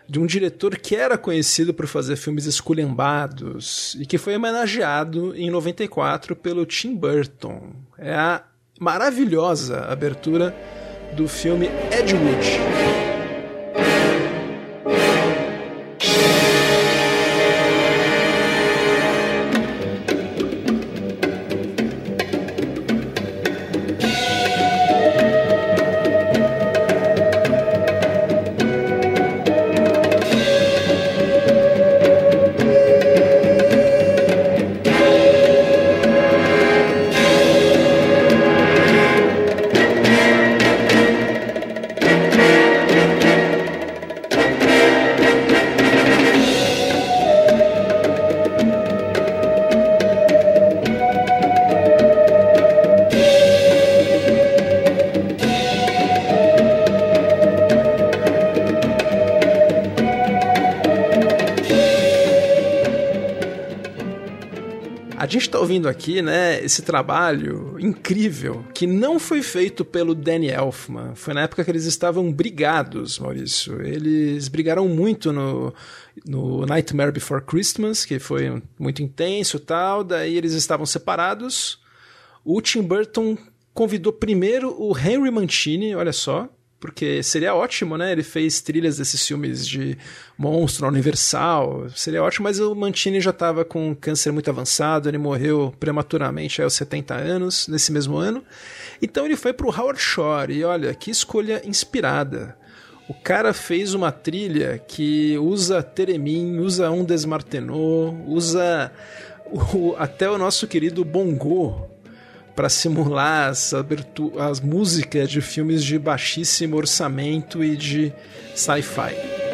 de um diretor que era conhecido por fazer filmes esculhambados e que foi homenageado em 94 pelo Tim Burton. É a maravilhosa abertura do filme Ed ouvindo aqui, né, esse trabalho incrível que não foi feito pelo Danny Elfman. Foi na época que eles estavam brigados, Maurício. Eles brigaram muito no, no Nightmare Before Christmas, que foi muito intenso tal. Daí eles estavam separados. O Tim Burton convidou primeiro o Henry Mancini, olha só, porque seria ótimo, né? Ele fez trilhas desses filmes de monstro Universal, seria ótimo, mas o Mantini já estava com câncer muito avançado, ele morreu prematuramente aos 70 anos, nesse mesmo ano. Então ele foi para o Howard Shore, e olha, que escolha inspirada. O cara fez uma trilha que usa Teremin, usa um Desmartenot, usa o, até o nosso querido Bongo para simular as, as músicas de filmes de baixíssimo orçamento e de sci-fi.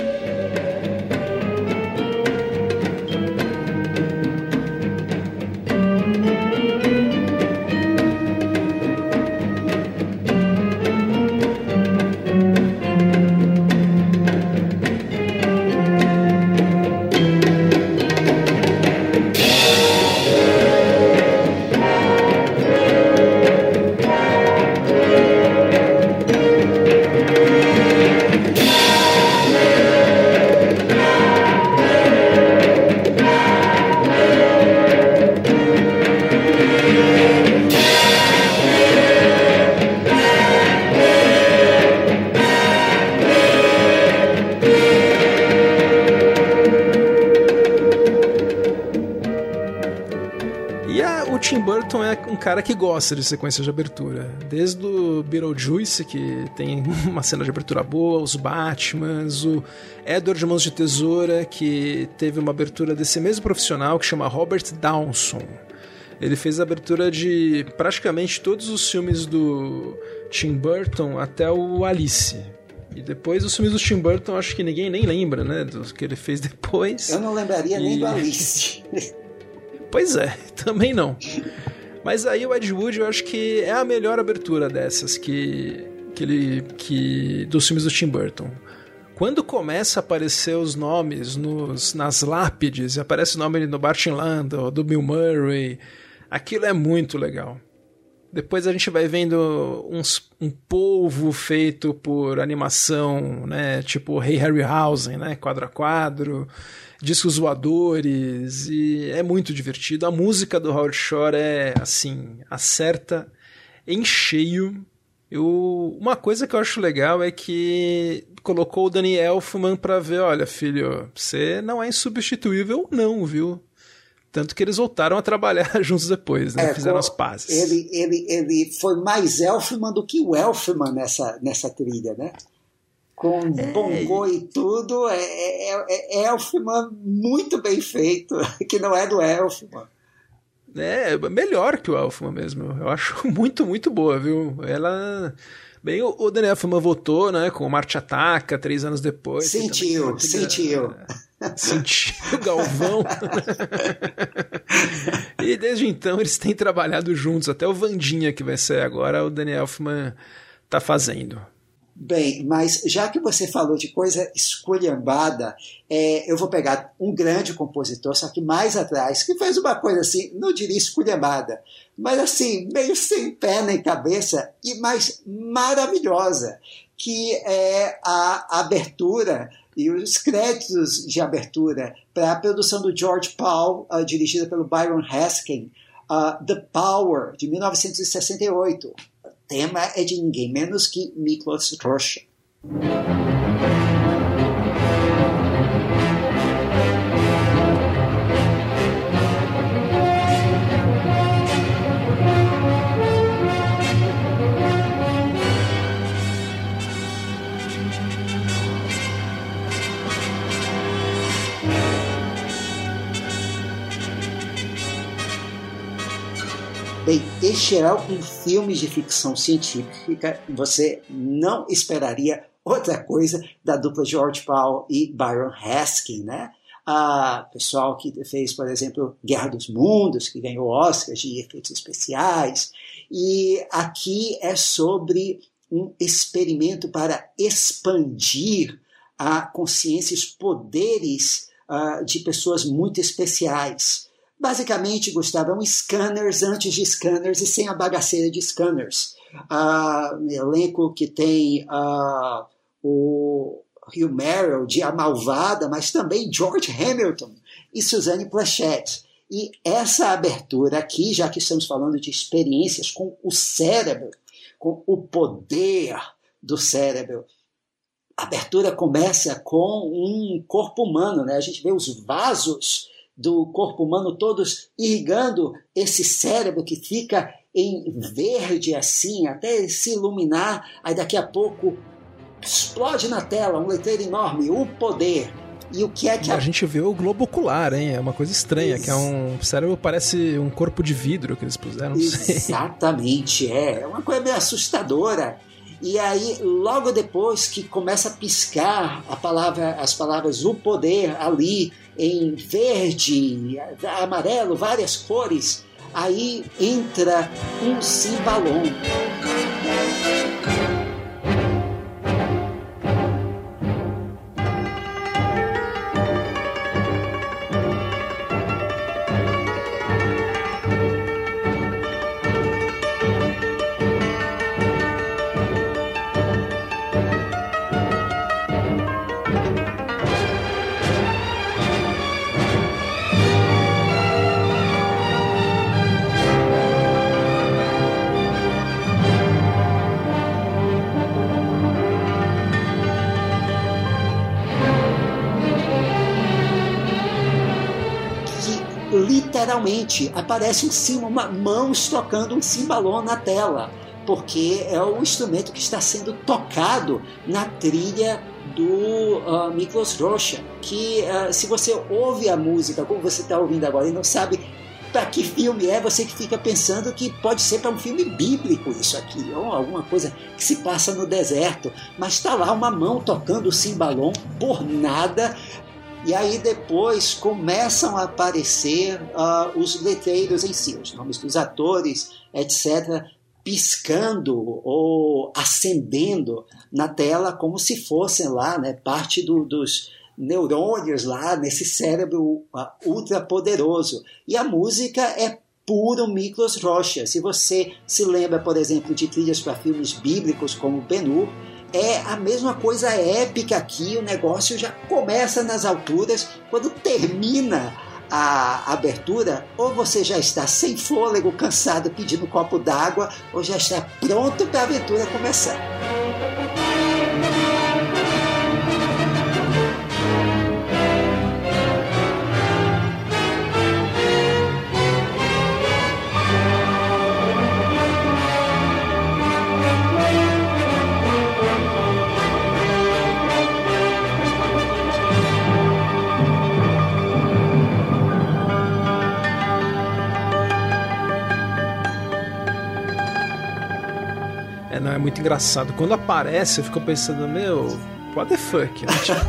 Gosta de sequências de abertura. Desde o Beetlejuice, que tem uma cena de abertura boa, os Batmans, o Edward de Mãos de Tesoura, que teve uma abertura desse mesmo profissional que chama Robert Downson. Ele fez a abertura de praticamente todos os filmes do Tim Burton até o Alice. E depois os filmes do Tim Burton, acho que ninguém nem lembra, né? Do que ele fez depois. Eu não lembraria e... nem do Alice. pois é, também não. Mas aí o Ed Wood eu acho que é a melhor abertura dessas que, que ele que dos filmes do Tim Burton. Quando começa a aparecer os nomes nos, nas lápides, e aparece o nome do Martin Landau, do Bill Murray, aquilo é muito legal. Depois a gente vai vendo uns, um polvo feito por animação, né? Tipo Rei Harryhausen, né? Quadro a quadro discos voadores e é muito divertido. A música do Howard Shore é assim, acerta em cheio. Eu, uma coisa que eu acho legal é que colocou o Danny Elfman para ver, olha, filho, você não é insubstituível não, viu? Tanto que eles voltaram a trabalhar juntos depois, né? É, Fizeram as pazes. Ele, ele, ele foi mais Elfman do que o Elfman nessa, nessa trilha, né? com é. bongô e tudo, é, é, é, Elfman muito bem feito, que não é do Elfman. É, melhor que o Elfman mesmo. Eu acho muito, muito boa, viu? Ela. Bem, o Daniel Elfman votou, né, com o Marte Ataca, três anos depois. Sentiu, sentiu. Sentiu Galvão. e desde então eles têm trabalhado juntos, até o Vandinha que vai ser agora, o Daniel Elfman tá fazendo. Bem, mas já que você falou de coisa esculhambada, é, eu vou pegar um grande compositor, só que mais atrás, que fez uma coisa assim, não diria esculhambada, mas assim, meio sem pé nem cabeça, e mais maravilhosa, que é a abertura e os créditos de abertura para a produção do George Paul, uh, dirigida pelo Byron Haskin, uh, The Power, de 1968 tema é de ninguém menos que Miklos Rocha. Bem, em geral, em filmes de ficção científica, você não esperaria outra coisa da dupla George Powell e Byron Haskin, né? A pessoal que fez, por exemplo, Guerra dos Mundos, que ganhou Oscars de efeitos especiais. E aqui é sobre um experimento para expandir a consciência e os poderes uh, de pessoas muito especiais Basicamente, Gustavo, é um scanners antes de scanners e sem a bagaceira de scanners. Uh, elenco que tem uh, o Hugh Merrill de A Malvada, mas também George Hamilton e Suzanne Plachette. E essa abertura aqui, já que estamos falando de experiências com o cérebro, com o poder do cérebro, a abertura começa com um corpo humano, né? A gente vê os vasos do corpo humano todos irrigando esse cérebro que fica em verde assim, até se iluminar, aí daqui a pouco explode na tela um letreiro enorme, o poder. E o que é que a... a gente vê o globo ocular, hein? É uma coisa estranha, Ex... que é um o cérebro parece um corpo de vidro que eles puseram, Exatamente, é, é uma coisa meio assustadora. E aí, logo depois que começa a piscar a palavra, as palavras o poder ali em verde, amarelo, várias cores, aí entra um cimbalom. Literalmente aparece um cima, uma mãos tocando um cimbalom na tela, porque é o instrumento que está sendo tocado na trilha do uh, Miklos Rocha, que uh, se você ouve a música como você está ouvindo agora e não sabe para que filme é, você que fica pensando que pode ser para um filme bíblico isso aqui, ou alguma coisa que se passa no deserto, mas está lá uma mão tocando o cimbalom por nada, e aí depois começam a aparecer uh, os letreiros em si, os nomes dos atores, etc., piscando ou acendendo na tela como se fossem lá né, parte do, dos neurônios lá nesse cérebro uh, ultra poderoso. E a música é puro Miklos Rocha. Se você se lembra, por exemplo, de trilhas para filmes bíblicos como Ben-Hur, é a mesma coisa épica aqui, o negócio já começa nas alturas, quando termina a abertura, ou você já está sem fôlego, cansado, pedindo um copo d'água, ou já está pronto para a aventura começar. Não, é muito engraçado. Quando aparece, eu fico pensando, meu, what the fuck? Né? Tipo,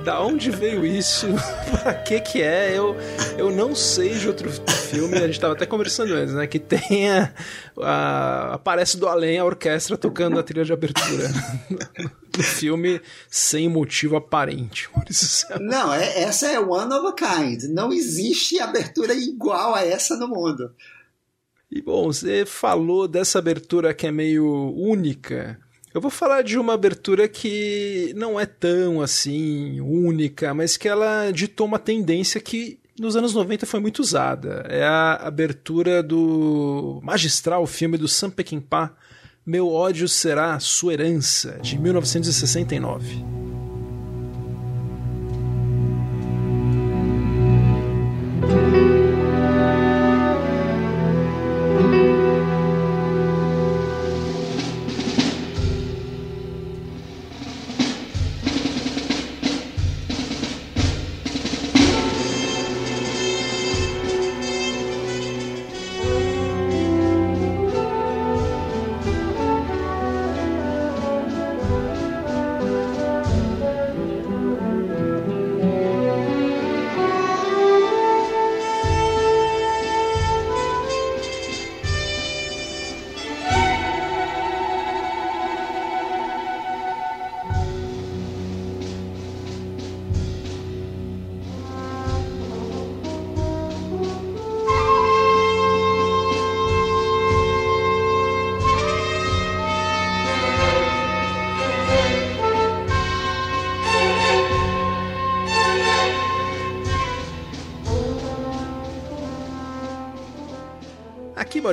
da onde veio isso? pra que que é? Eu, eu não sei de outro filme, a gente tava até conversando antes, né? Que tenha. A, aparece do além a orquestra tocando a trilha de abertura. no filme sem motivo aparente. Não, é, essa é one of a kind. Não existe abertura igual a essa no mundo. E bom, você falou dessa abertura que é meio única. Eu vou falar de uma abertura que não é tão assim única, mas que ela ditou uma tendência que nos anos 90 foi muito usada. É a abertura do magistral filme do Sam Peckinpah, Meu ódio será sua herança, de 1969.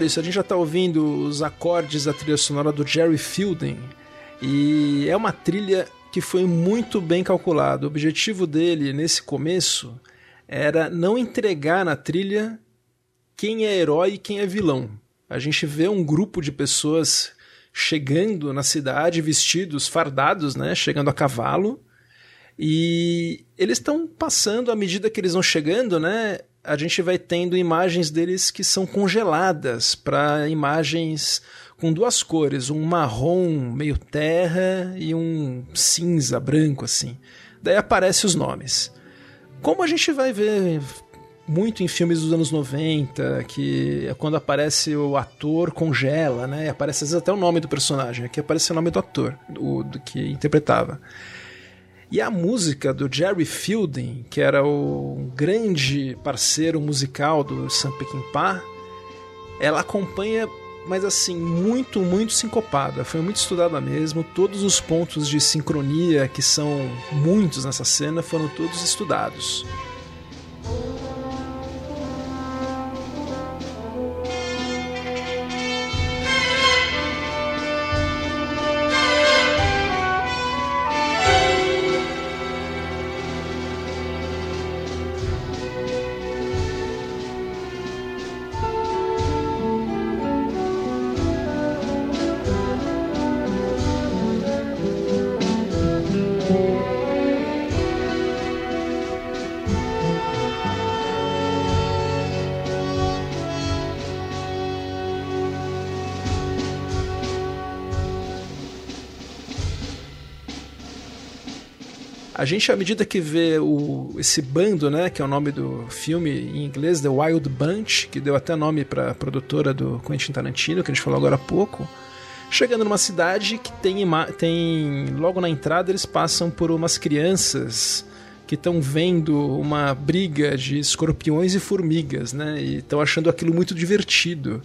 Maurício, a gente já está ouvindo os acordes da trilha sonora do Jerry Fielding. E é uma trilha que foi muito bem calculada. O objetivo dele nesse começo era não entregar na trilha quem é herói e quem é vilão. A gente vê um grupo de pessoas chegando na cidade vestidos, fardados, né, chegando a cavalo. E eles estão passando à medida que eles vão chegando, né? A gente vai tendo imagens deles que são congeladas para imagens com duas cores, um marrom meio terra e um cinza branco assim. Daí aparecem os nomes. Como a gente vai ver muito em filmes dos anos 90, que é quando aparece o ator congela, né? Aparece às vezes até o nome do personagem. Aqui aparece o nome do ator, do, do que interpretava. E a música do Jerry Fielding, que era o grande parceiro musical do Sam Peckinpah, ela acompanha mas assim, muito, muito sincopada. Foi muito estudada mesmo. Todos os pontos de sincronia, que são muitos nessa cena, foram todos estudados. A gente, à medida que vê o, esse bando, né, que é o nome do filme em inglês, The Wild Bunch, que deu até nome para a produtora do Quentin Tarantino, que a gente falou agora há pouco, chegando numa cidade que tem, tem logo na entrada eles passam por umas crianças que estão vendo uma briga de escorpiões e formigas, né, e estão achando aquilo muito divertido.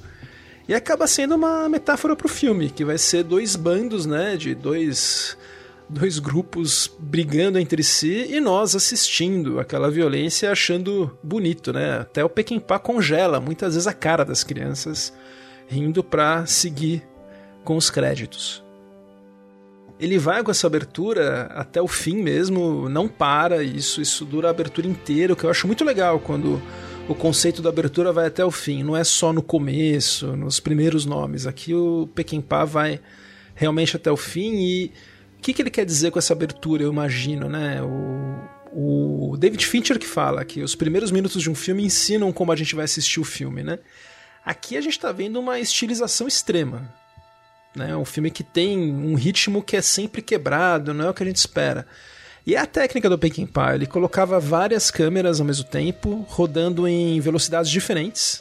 E acaba sendo uma metáfora para o filme, que vai ser dois bandos, né, de dois dois grupos brigando entre si e nós assistindo aquela violência achando bonito, né? Até o Pequenpá congela muitas vezes a cara das crianças rindo para seguir com os créditos. Ele vai com essa abertura até o fim mesmo, não para, isso isso dura a abertura inteira, o que eu acho muito legal quando o conceito da abertura vai até o fim, não é só no começo, nos primeiros nomes. Aqui o Pequenpá vai realmente até o fim e que, que ele quer dizer com essa abertura, eu imagino, né? O, o David Fincher que fala que os primeiros minutos de um filme ensinam como a gente vai assistir o filme, né? Aqui a gente está vendo uma estilização extrema. Né? Um filme que tem um ritmo que é sempre quebrado, não é o que a gente espera. E é a técnica do Peckinpah, ele colocava várias câmeras ao mesmo tempo, rodando em velocidades diferentes,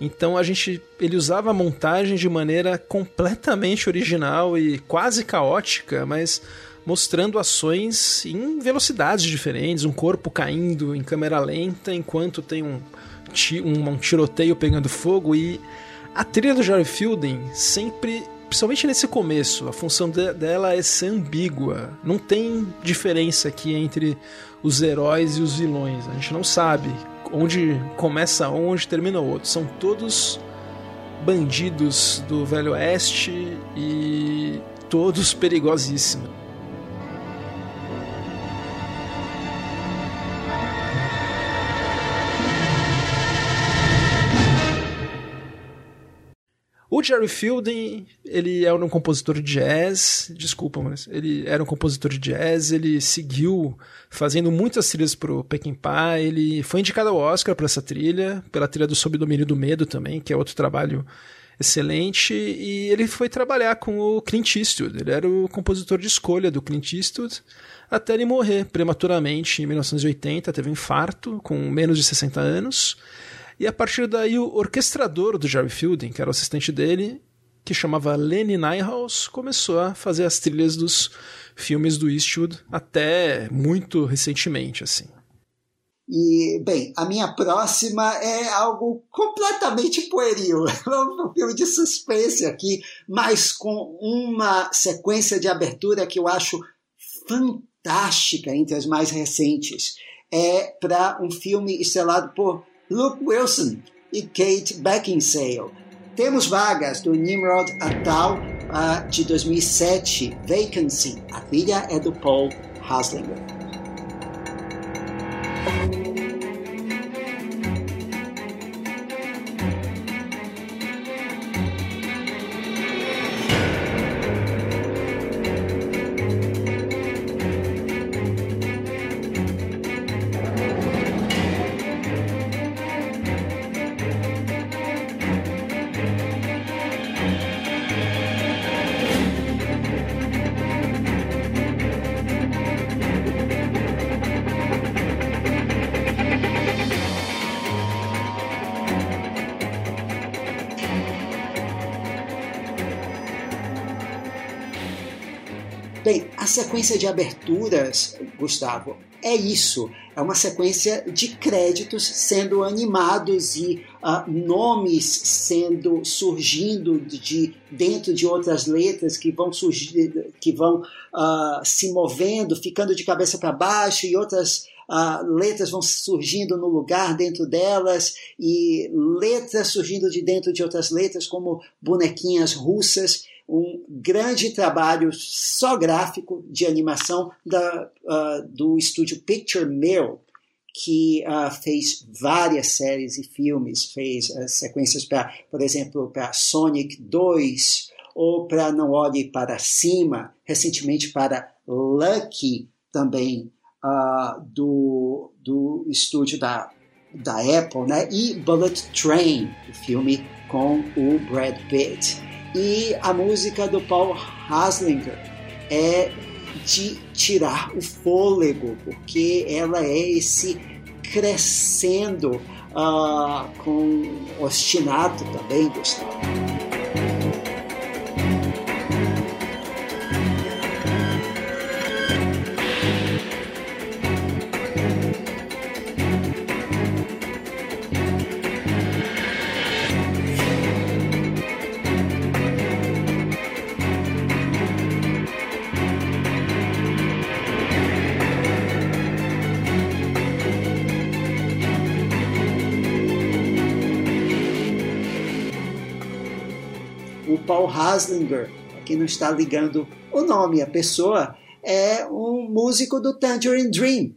então a gente ele usava a montagem de maneira completamente original e quase caótica, mas mostrando ações em velocidades diferentes, um corpo caindo em câmera lenta enquanto tem um, um, um tiroteio pegando fogo e a trilha do Jerry Fielding sempre principalmente nesse começo, a função de, dela é ser ambígua. Não tem diferença aqui entre os heróis e os vilões. A gente não sabe onde começa um, onde termina o outro. São todos bandidos do Velho Oeste e todos perigosíssimos. O Jerry Fielding, ele era um compositor de jazz, desculpa, mas ele era um compositor de jazz, ele seguiu fazendo muitas trilhas pro Peckinpah, ele foi indicado ao Oscar por essa trilha, pela trilha do Sob Domínio do Medo também, que é outro trabalho excelente, e ele foi trabalhar com o Clint Eastwood, ele era o compositor de escolha do Clint Eastwood, até ele morrer prematuramente em 1980, teve um infarto com menos de 60 anos, e a partir daí, o orquestrador do Jerry Fielding, que era o assistente dele, que chamava Lenny Nyhaus, começou a fazer as trilhas dos filmes do Eastwood até muito recentemente, assim. E, bem, a minha próxima é algo completamente pueril. um filme de suspense aqui, mas com uma sequência de abertura que eu acho fantástica entre as mais recentes. É para um filme estrelado por Luke Wilson, e Kate Beckinsale. Temos vagas do Nimrod Atal uh, de 2007, Vacancy. A trilha é do Paul Haslinger. Sequência de aberturas, Gustavo, é isso. É uma sequência de créditos sendo animados e uh, nomes sendo surgindo de dentro de outras letras que vão surgir, que vão uh, se movendo, ficando de cabeça para baixo e outras uh, letras vão surgindo no lugar dentro delas e letras surgindo de dentro de outras letras como bonequinhas russas um grande trabalho só gráfico de animação da, uh, do estúdio Picture Mill, que uh, fez várias séries e filmes, fez uh, sequências para, por exemplo, para Sonic 2 ou para Não Olhe para Cima, recentemente para Lucky também do, do estúdio da, da Apple, né? e Bullet Train, o filme com o Brad Pitt. E a música do Paul Haslinger é de tirar o fôlego, porque ela é esse crescendo uh, com ostinato também, Gustavo. Haslinger, quem não está ligando o nome, a pessoa, é um músico do Tangerine Dream.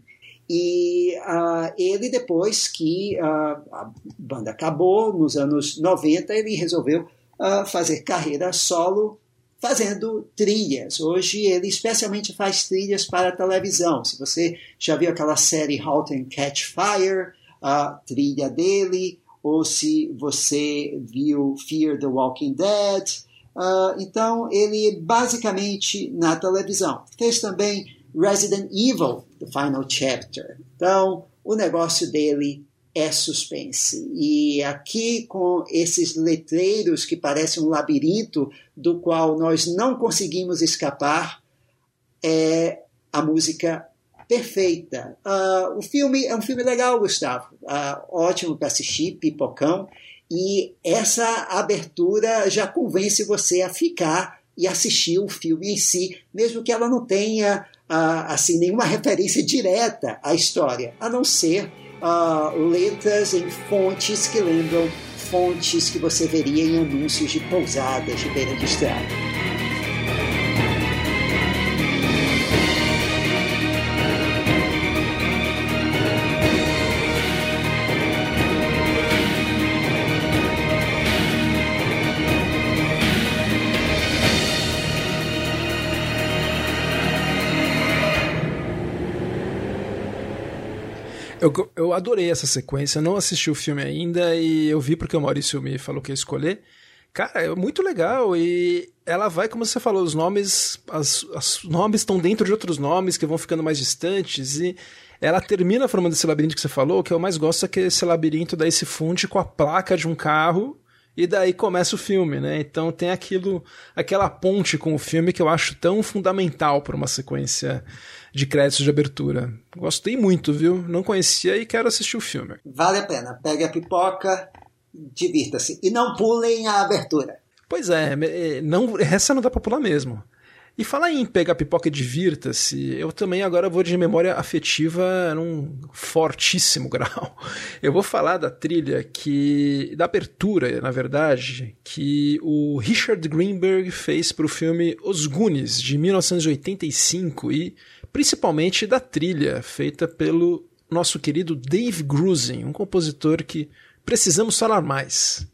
E uh, ele, depois que uh, a banda acabou, nos anos 90, ele resolveu uh, fazer carreira solo fazendo trilhas. Hoje ele especialmente faz trilhas para televisão. Se você já viu aquela série Halt and Catch Fire, a trilha dele, ou se você viu Fear the Walking Dead. Uh, então, ele basicamente na televisão. Fez também Resident Evil, The Final Chapter. Então, o negócio dele é suspense. E aqui, com esses letreiros que parecem um labirinto do qual nós não conseguimos escapar, é a música perfeita. Uh, o filme é um filme legal, Gustavo. Uh, ótimo para assistir, pipocão. E essa abertura já convence você a ficar e assistir o filme em si, mesmo que ela não tenha uh, assim nenhuma referência direta à história, a não ser letras em fontes que lembram fontes que você veria em anúncios de pousadas de beira de estrada. Eu, eu adorei essa sequência, não assisti o filme ainda e eu vi porque o Maurício me falou que ia escolher. Cara, é muito legal e ela vai, como você falou, os nomes, os nomes estão dentro de outros nomes que vão ficando mais distantes e ela termina formando esse labirinto que você falou, o que eu mais gosto é que esse labirinto daí se funde com a placa de um carro e daí começa o filme, né? Então tem aquilo, aquela ponte com o filme que eu acho tão fundamental para uma sequência de créditos de abertura. Gostei muito, viu? Não conhecia e quero assistir o filme. Vale a pena. Pegue a pipoca, divirta-se. E não pulem a abertura. Pois é, não, essa não dá pra pular mesmo. E falar em pegar pipoca e divirta-se, eu também agora vou de memória afetiva num fortíssimo grau. Eu vou falar da trilha que. da abertura, na verdade, que o Richard Greenberg fez para o filme Os Goonies, de 1985, e principalmente da trilha feita pelo nosso querido Dave Grusin, um compositor que precisamos falar mais.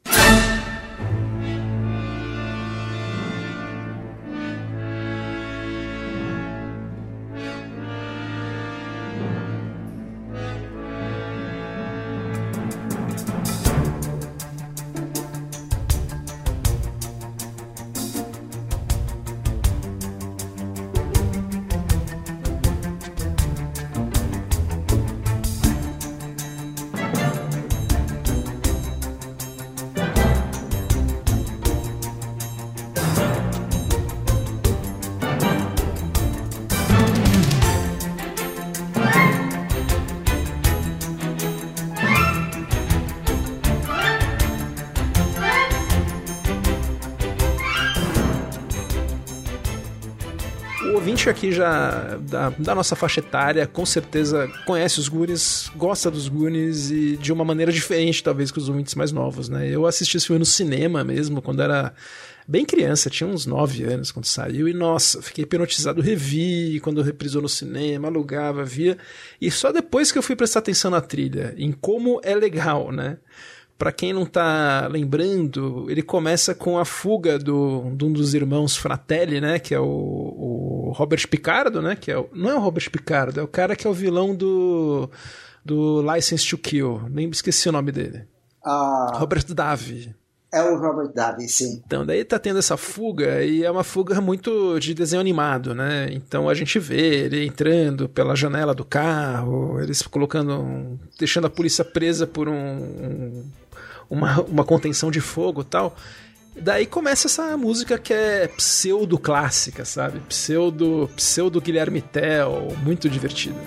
Ouvinte aqui já da, da, nossa faixa etária com certeza conhece os Goonies, gosta dos Goonies e de uma maneira diferente, talvez, que os ouvintes mais novos, né? Eu assisti esse filme no cinema mesmo, quando era bem criança, tinha uns 9 anos quando saiu, e nossa, fiquei hipnotizado, revi quando reprisou no cinema, alugava, via, e só depois que eu fui prestar atenção na trilha, em como é legal, né? para quem não tá lembrando, ele começa com a fuga do, de um dos irmãos Fratelli, né? Que é o, o Robert Picardo, né? Que é o, não é o Robert Picardo, é o cara que é o vilão do, do License to Kill. Nem esqueci o nome dele. Uh, Robert Davi. É o Robert Davi, sim. Então, daí tá tendo essa fuga e é uma fuga muito de desenho animado, né? Então a gente vê ele entrando pela janela do carro, eles colocando. deixando a polícia presa por um, um uma, uma contenção de fogo tal. Daí começa essa música que é pseudo clássica, sabe? Pseudo, pseudo Guilherme Tell, muito divertida.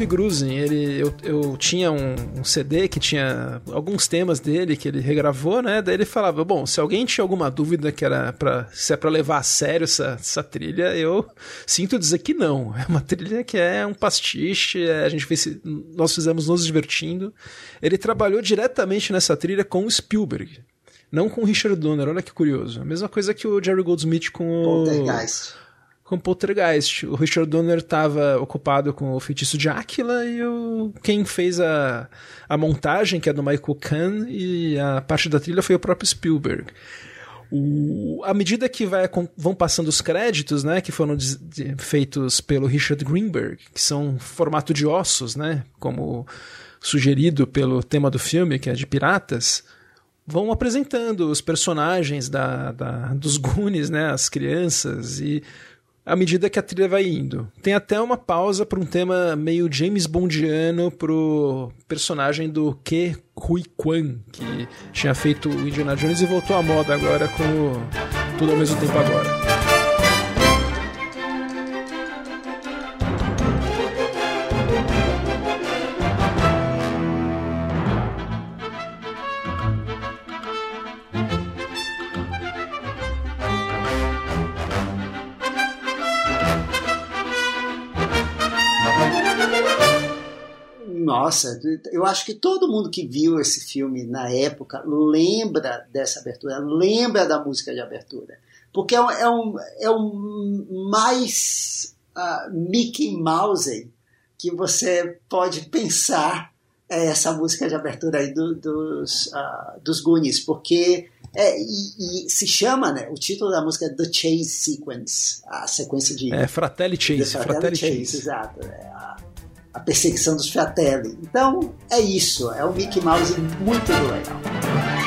Dave Grusin, ele, eu, eu tinha um, um, CD que tinha alguns temas dele que ele regravou, né? Daí ele falava: Bom, se alguém tinha alguma dúvida que era para se é para levar a sério essa, essa trilha, eu sinto dizer que não. É uma trilha que é um pastiche, é, a gente fez, nós fizemos nos divertindo. Ele trabalhou diretamente nessa trilha com o Spielberg. Não com o Richard Donner, olha que curioso. A mesma coisa que o Jerry Goldsmith com o. Com Poltergeist. O Richard Donner estava ocupado com o feitiço de Áquila e o, quem fez a, a montagem, que é do Michael Kahn, e a parte da trilha foi o próprio Spielberg. O, à medida que vai, vão passando os créditos, né, que foram de, feitos pelo Richard Greenberg, que são formato de ossos, né, como sugerido pelo tema do filme, que é de piratas, vão apresentando os personagens da, da, dos Goonies, né, as crianças, e à medida que a trilha vai indo. Tem até uma pausa para um tema meio James Bondiano pro personagem do Ke Hui Kwan, que tinha feito o Indiana Jones e voltou à moda agora com Tudo ao mesmo tempo agora. Nossa, eu acho que todo mundo que viu esse filme na época lembra dessa abertura, lembra da música de abertura. Porque é um, é um, é um mais uh, Mickey Mouse que você pode pensar é, essa música de abertura aí do, dos, uh, dos Goonies, porque é, e, e, se chama, né? O título da música é The Chase Sequence, a sequência de. É, Fratelli Chase. Fratelli, Fratelli Chase, Chase, exato. É, a, a perseguição dos Fratelli. Então é isso, é o Mickey Mouse muito legal.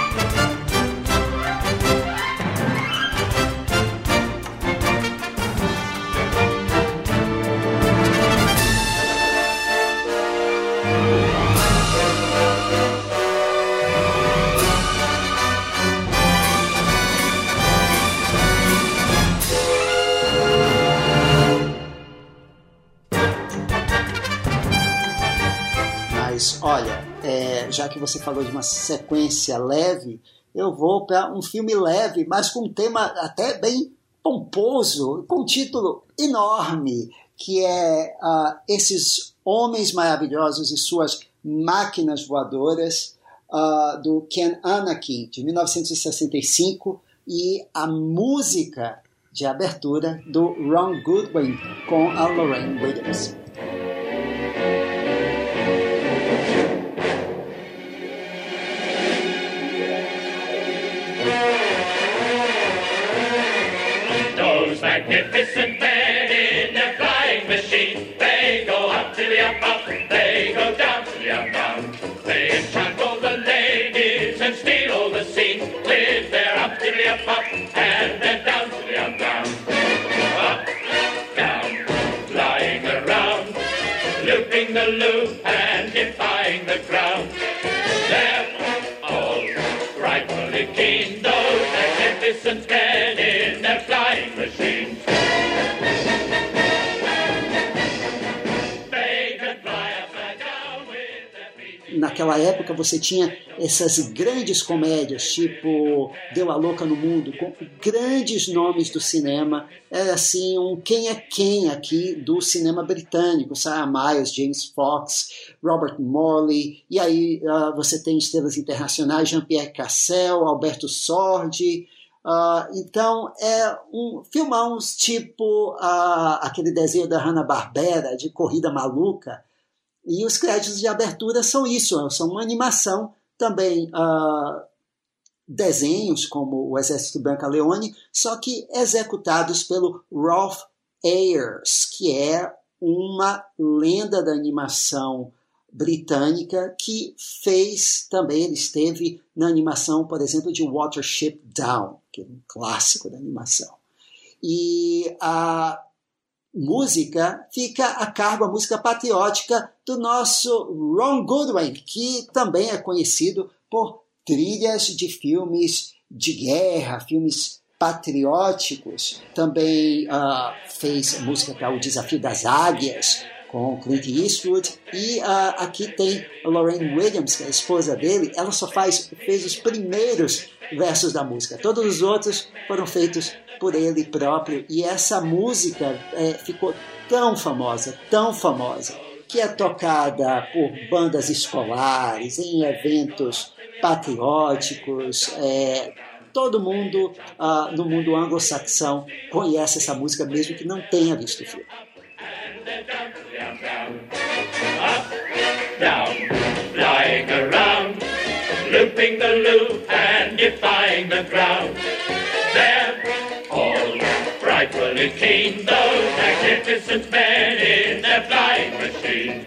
Que você falou de uma sequência leve, eu vou para um filme leve, mas com um tema até bem pomposo, com um título enorme, que é uh, Esses Homens Maravilhosos e Suas Máquinas Voadoras, uh, do Ken Anakin, de 1965, e a música de abertura do Ron Goodwin com a Lorraine Williams. Magnificent men in their flying machine. They go up to the up up, they go down to the up. They enchant all the ladies and steal all the scenes. Live there up to the up up, and then down to the up down. Up, down, flying around, looping the loop and defying the ground. Naquela época você tinha essas grandes comédias, tipo Deu a Louca no Mundo, com grandes nomes do cinema. Era assim um quem é quem aqui do cinema britânico. Sarah Miles, James Fox, Robert Morley. E aí uh, você tem estrelas internacionais, Jean-Pierre Cassel, Alberto Sordi. Uh, então é um filmão tipo uh, aquele desenho da Hanna-Barbera de corrida maluca, e os créditos de abertura são isso, são uma animação também. Uh, desenhos como o Exército Branca Leone, só que executados pelo Rolf Ayers, que é uma lenda da animação britânica que fez também, ele esteve na animação, por exemplo, de Watership Down, que é um clássico da animação. E a música fica a cargo, a música patriótica do nosso Ron Goodwin, que também é conhecido por trilhas de filmes de guerra, filmes patrióticos. Também uh, fez música para o Desafio das Águias, com Clint Eastwood. E uh, aqui tem Lorraine Williams, que é a esposa dele. Ela só faz, fez os primeiros versos da música. Todos os outros foram feitos por ele próprio. E essa música é, ficou tão famosa, tão famosa, que é tocada por bandas escolares, em eventos patrióticos. É, todo mundo ah, no mundo anglo-saxão conhece essa música, mesmo que não tenha visto o filme. Looping the loop and defying the ground. frightfully keen, those magnificent men in their flying machine.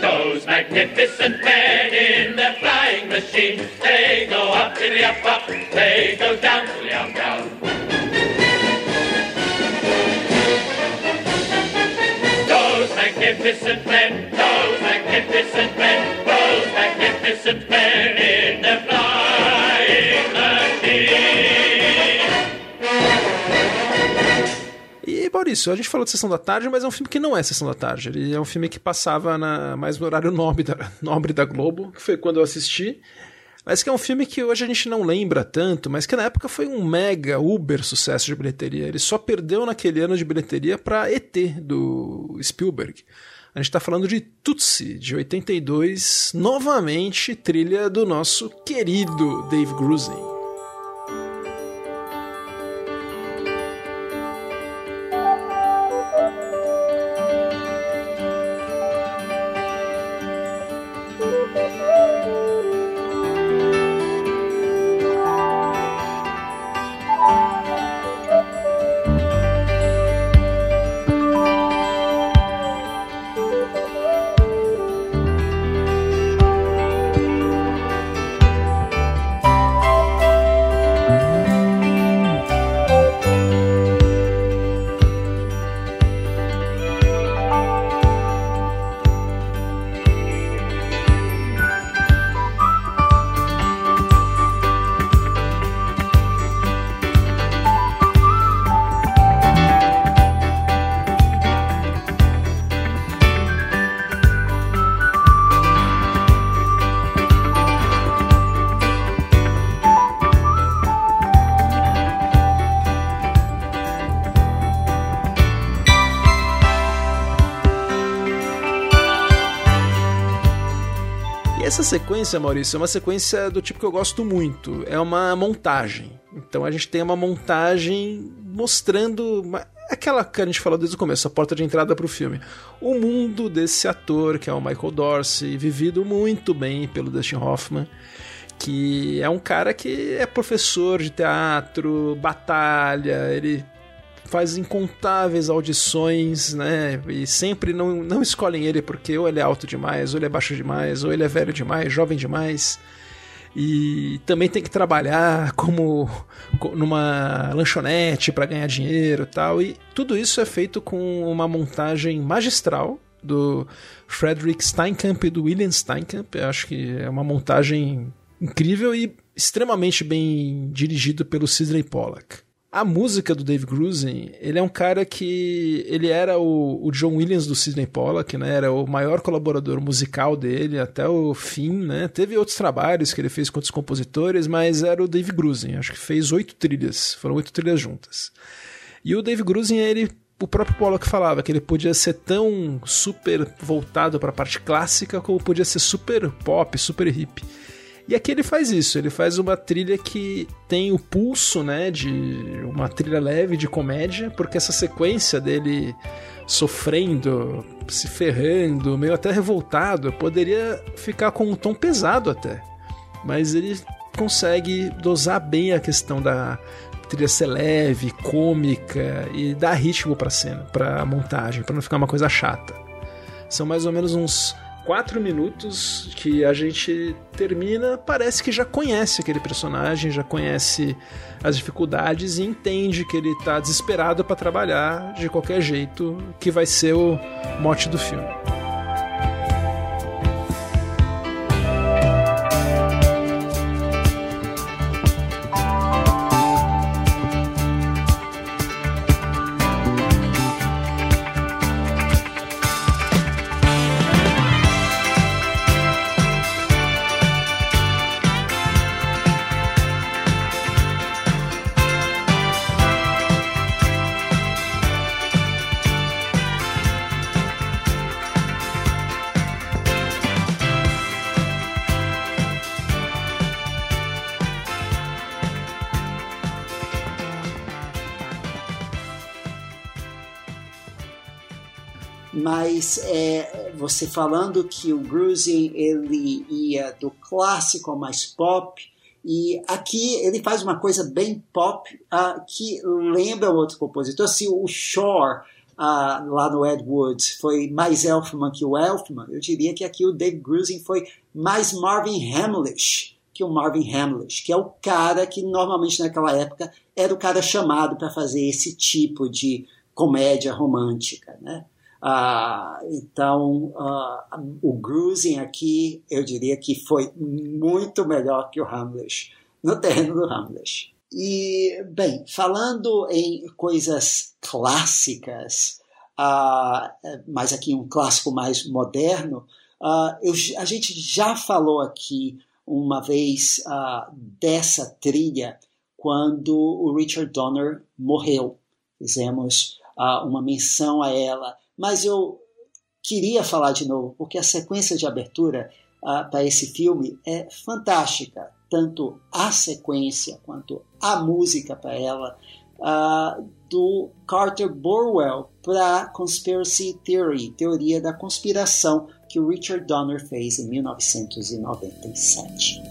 Those magnificent men in their flying machine, they go up to the up up, they go down to the down down. Magnificent men magnificent men, those magnificent men in the flying machine. E Maurício, a gente falou de Sessão da Tarde, mas é um filme que não é Sessão da Tarde. Ele é um filme que passava na, mais no horário nobre da, nobre da Globo, que foi quando eu assisti. Mas que é um filme que hoje a gente não lembra tanto, mas que na época foi um mega, uber sucesso de bilheteria. Ele só perdeu naquele ano de bilheteria para ET, do Spielberg. A gente está falando de Tutsi, de 82, novamente trilha do nosso querido Dave Grusin. Sequência, Maurício, é uma sequência do tipo que eu gosto muito. É uma montagem. Então a gente tem uma montagem mostrando uma, aquela que a gente falou desde o começo, a porta de entrada para o filme. O mundo desse ator, que é o Michael Dorsey, vivido muito bem pelo Dustin Hoffman, que é um cara que é professor de teatro, batalha, ele faz incontáveis audições, né? E sempre não, não escolhem ele porque ou ele é alto demais, ou ele é baixo demais, ou ele é velho demais, jovem demais. E também tem que trabalhar como numa lanchonete para ganhar dinheiro tal. E tudo isso é feito com uma montagem magistral do Frederick Steinkamp e do William Steinkamp. Eu acho que é uma montagem incrível e extremamente bem dirigido pelo Sidney Pollack a música do Dave Grusin, ele é um cara que ele era o, o, John Williams do Sidney Pollack, né? Era o maior colaborador musical dele até o fim, né? Teve outros trabalhos que ele fez com outros compositores, mas era o Dave Grusin. Acho que fez oito trilhas, foram oito trilhas juntas. E o Dave Grusin, ele o próprio Pollock falava que ele podia ser tão super voltado para a parte clássica como podia ser super pop, super hip. E aqui ele faz isso, ele faz uma trilha que tem o pulso, né, de uma trilha leve de comédia, porque essa sequência dele sofrendo, se ferrando, meio até revoltado, poderia ficar com um tom pesado até. Mas ele consegue dosar bem a questão da trilha ser leve, cômica e dar ritmo para cena, para montagem, para não ficar uma coisa chata. São mais ou menos uns quatro minutos que a gente termina, parece que já conhece aquele personagem, já conhece as dificuldades e entende que ele está desesperado para trabalhar de qualquer jeito, que vai ser o mote do filme. Mas é, você falando que o Grusin ele ia do clássico ao mais pop, e aqui ele faz uma coisa bem pop uh, que lembra outro compositor. Se o Shore, uh, lá no Ed Wood, foi mais Elfman que o Elfman, eu diria que aqui o Dave Grusin foi mais Marvin Hamlish que o Marvin Hamlish, que é o cara que normalmente naquela época era o cara chamado para fazer esse tipo de comédia romântica, né? Ah, então, ah, o Grusin aqui, eu diria que foi muito melhor que o Hamlet, no terreno do Hamlet. E, bem, falando em coisas clássicas, ah, mas aqui um clássico mais moderno, ah, eu, a gente já falou aqui uma vez dessa trilha quando o Richard Donner morreu. Fizemos uma menção a ela mas eu queria falar de novo, porque a sequência de abertura uh, para esse filme é fantástica, tanto a sequência quanto a música para ela, uh, do Carter Burwell para Conspiracy Theory, Teoria da Conspiração, que o Richard Donner fez em 1997.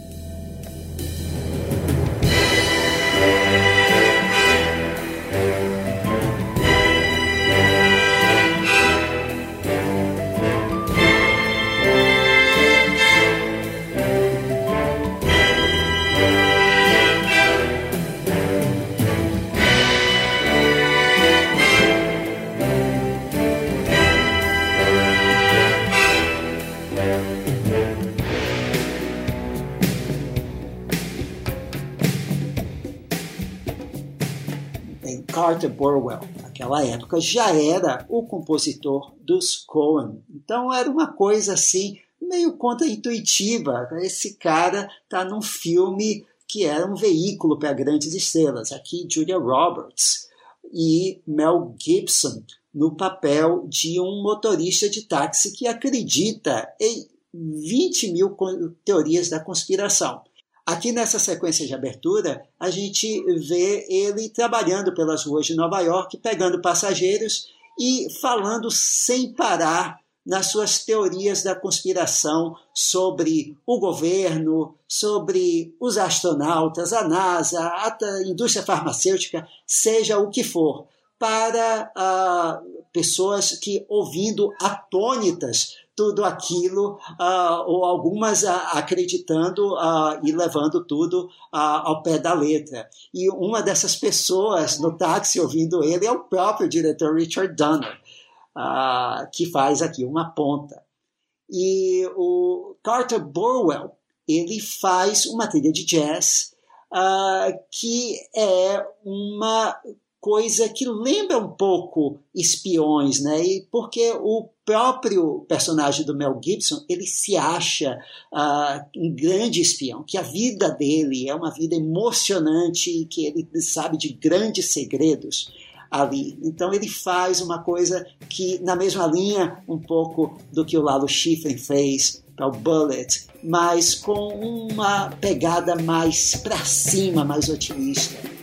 Carter Burwell, naquela época, já era o compositor dos Coen. Então era uma coisa assim, meio contra-intuitiva. Esse cara está num filme que era um veículo para grandes estrelas. Aqui, Julia Roberts e Mel Gibson no papel de um motorista de táxi que acredita em 20 mil teorias da conspiração. Aqui nessa sequência de abertura, a gente vê ele trabalhando pelas ruas de Nova York, pegando passageiros e falando sem parar nas suas teorias da conspiração sobre o governo, sobre os astronautas, a NASA, a indústria farmacêutica, seja o que for, para uh, pessoas que, ouvindo atônitas tudo aquilo, uh, ou algumas uh, acreditando uh, e levando tudo ao pé da letra. E uma dessas pessoas no táxi ouvindo ele é o próprio diretor Richard Donner, que faz aqui uma ponta. E o Carter Burwell, ele faz uma trilha de jazz que é uma coisa que lembra um pouco espiões, né? E porque o próprio personagem do Mel Gibson ele se acha uh, um grande espião, que a vida dele é uma vida emocionante, que ele sabe de grandes segredos ali. Então ele faz uma coisa que na mesma linha um pouco do que o Lalo Schifrin fez para o Bullet, mas com uma pegada mais para cima, mais otimista.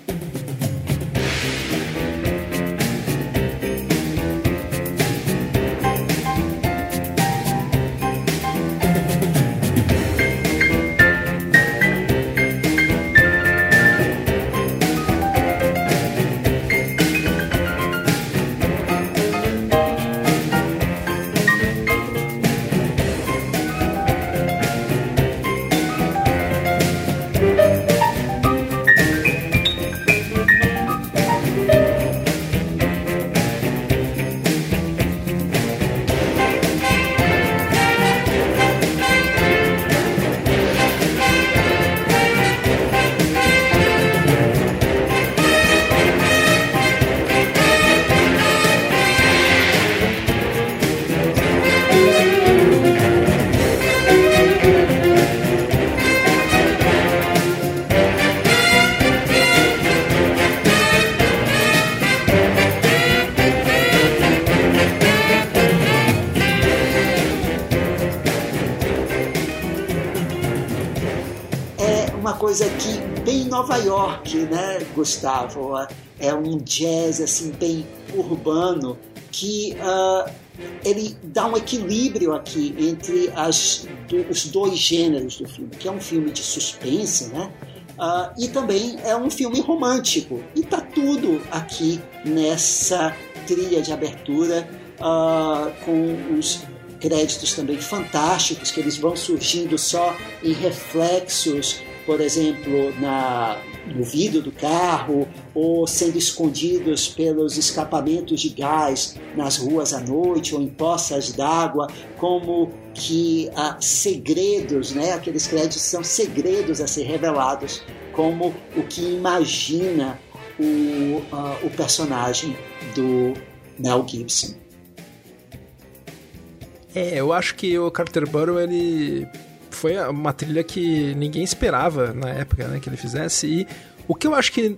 Gustavo. É um jazz assim bem urbano que uh, ele dá um equilíbrio aqui entre as, os dois gêneros do filme, que é um filme de suspense, né? Uh, e também é um filme romântico. E tá tudo aqui nessa trilha de abertura uh, com os créditos também fantásticos que eles vão surgindo só em reflexos, por exemplo, na no vidro do carro ou sendo escondidos pelos escapamentos de gás nas ruas à noite ou em poças d'água, como que há segredos, né? Aqueles créditos são segredos a ser revelados, como o que imagina o, uh, o personagem do Mel Gibson. É, eu acho que o Carter Burrow ele foi uma trilha que ninguém esperava na época né, que ele fizesse. E o que eu acho que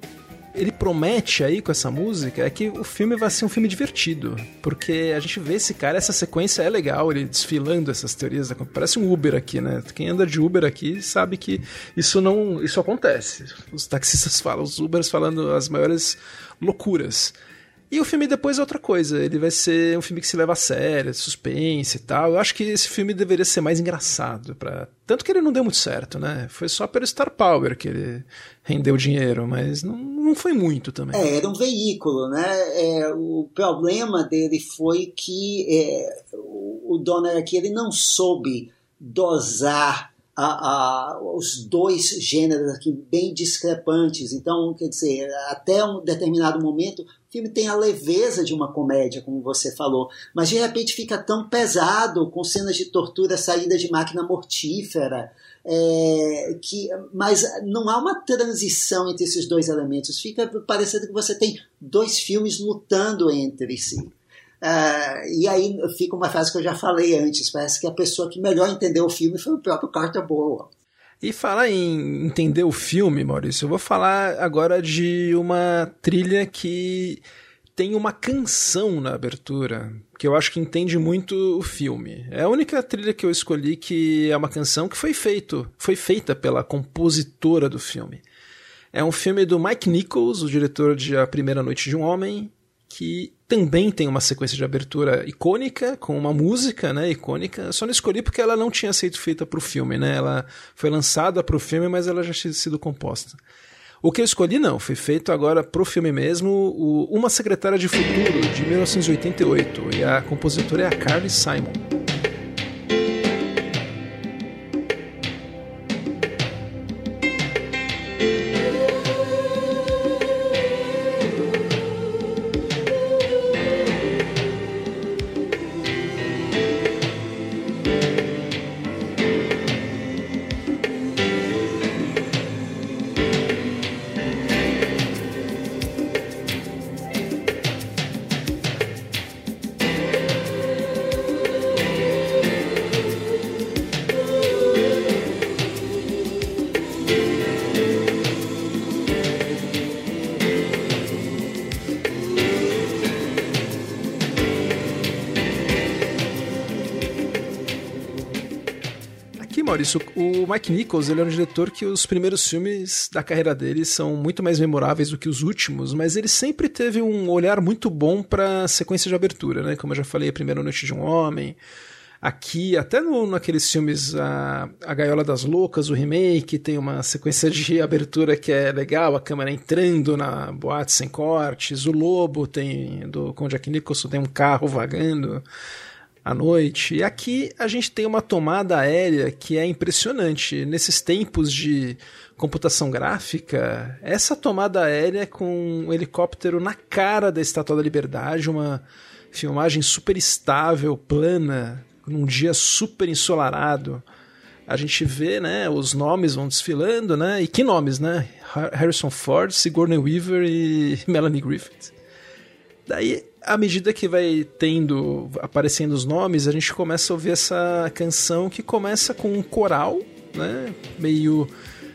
ele promete aí com essa música é que o filme vai ser um filme divertido. Porque a gente vê esse cara, essa sequência é legal, ele desfilando essas teorias. Da... Parece um Uber aqui, né? Quem anda de Uber aqui sabe que isso não. Isso acontece. Os taxistas falam, os Ubers falando as maiores loucuras. E o filme depois é outra coisa. Ele vai ser um filme que se leva a sério, suspense e tal. Eu acho que esse filme deveria ser mais engraçado. Pra... Tanto que ele não deu muito certo, né? Foi só pelo Star Power que ele rendeu dinheiro, mas não, não foi muito também. É, era um veículo, né? É, o problema dele foi que é, o Donner aqui ele não soube dosar a, a, os dois gêneros aqui bem discrepantes. Então, quer dizer, até um determinado momento, o filme tem a leveza de uma comédia, como você falou, mas de repente fica tão pesado, com cenas de tortura, saída de máquina mortífera, é, que, mas não há uma transição entre esses dois elementos. Fica parecendo que você tem dois filmes lutando entre si. Uh, e aí fica uma frase que eu já falei antes, parece que a pessoa que melhor entendeu o filme foi o próprio Carter Burwell. E falar em entender o filme, Maurício, eu vou falar agora de uma trilha que tem uma canção na abertura que eu acho que entende muito o filme. É a única trilha que eu escolhi que é uma canção que foi feito, foi feita pela compositora do filme. É um filme do Mike Nichols, o diretor de A Primeira Noite de um Homem, que também tem uma sequência de abertura icônica, com uma música né, icônica. Só não escolhi porque ela não tinha sido feita para o filme. Né? Ela foi lançada para o filme, mas ela já tinha sido composta. O que eu escolhi não, foi feito agora pro filme mesmo, o Uma Secretária de Futuro, de 1988, e a compositora é a Carly Simon. Mike Nichols ele é um diretor que os primeiros filmes da carreira dele são muito mais memoráveis do que os últimos, mas ele sempre teve um olhar muito bom para sequência de abertura, né? Como eu já falei, A Primeira Noite de um Homem, aqui, até no, naqueles filmes a, a Gaiola das Loucas, o remake, tem uma sequência de abertura que é legal, a câmera entrando na boate sem cortes, o Lobo tem, do, com Jack Nicholson, tem um carro vagando à noite. E aqui a gente tem uma tomada aérea que é impressionante. Nesses tempos de computação gráfica, essa tomada aérea com um helicóptero na cara da Estátua da Liberdade, uma filmagem super estável, plana, num dia super ensolarado. A gente vê, né, os nomes vão desfilando, né? E que nomes, né? Harrison Ford, Sigourney Weaver e Melanie Griffith. Daí à medida que vai tendo, aparecendo os nomes, a gente começa a ouvir essa canção que começa com um coral, né? Meio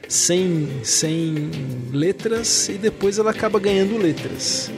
sem, sem letras, e depois ela acaba ganhando letras.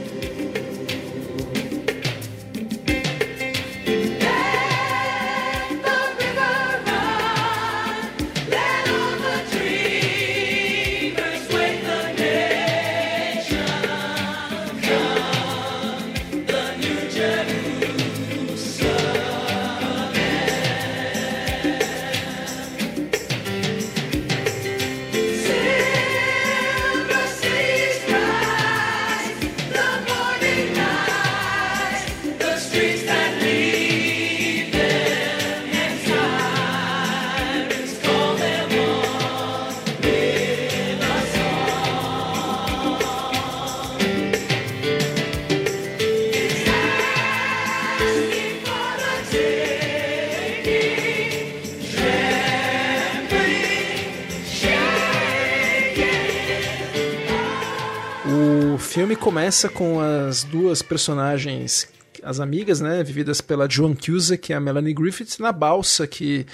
Começa com as duas personagens, as amigas, né, vividas pela Joan Cusack e a Melanie Griffith, na balsa que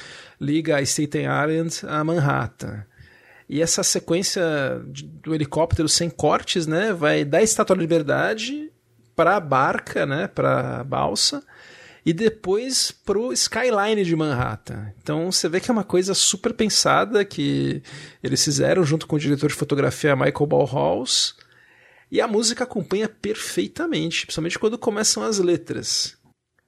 liga a Staten Island a Manhattan. E essa sequência do helicóptero sem cortes, né, vai da Estátua da Liberdade para a barca, né, para a balsa, e depois pro skyline de Manhattan. Então você vê que é uma coisa super pensada que eles fizeram junto com o diretor de fotografia Michael Ballhaus e a música acompanha perfeitamente, principalmente quando começam as letras.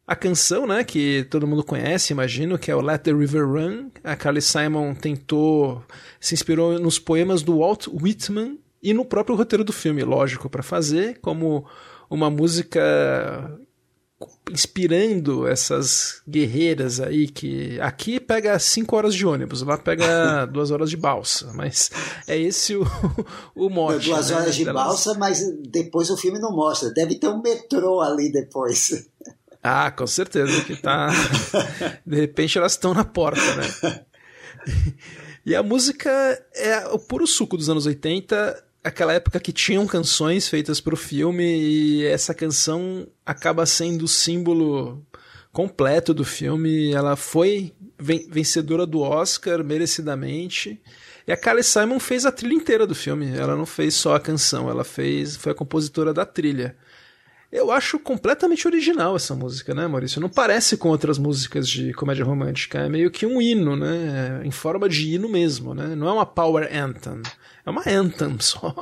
A canção, né, que todo mundo conhece, imagino, que é o Let the River Run, a Carly Simon tentou, se inspirou nos poemas do Walt Whitman e no próprio roteiro do filme, lógico, para fazer como uma música inspirando essas guerreiras aí que aqui pega cinco horas de ônibus, lá pega duas horas de balsa, mas é esse o, o mote. Duas né, horas de delas. balsa, mas depois o filme não mostra. Deve ter um metrô ali depois. Ah, com certeza que tá. De repente elas estão na porta, né? E a música é o puro suco dos anos 80 aquela época que tinham canções feitas para o filme e essa canção acaba sendo o símbolo completo do filme. Ela foi vencedora do Oscar merecidamente. E a Carly Simon fez a trilha inteira do filme. Ela não fez só a canção, ela fez, foi a compositora da trilha. Eu acho completamente original essa música, né, Maurício? Não parece com outras músicas de comédia romântica. É meio que um hino, né? Em forma de hino mesmo, né? Não é uma power anthem. É uma anthem só.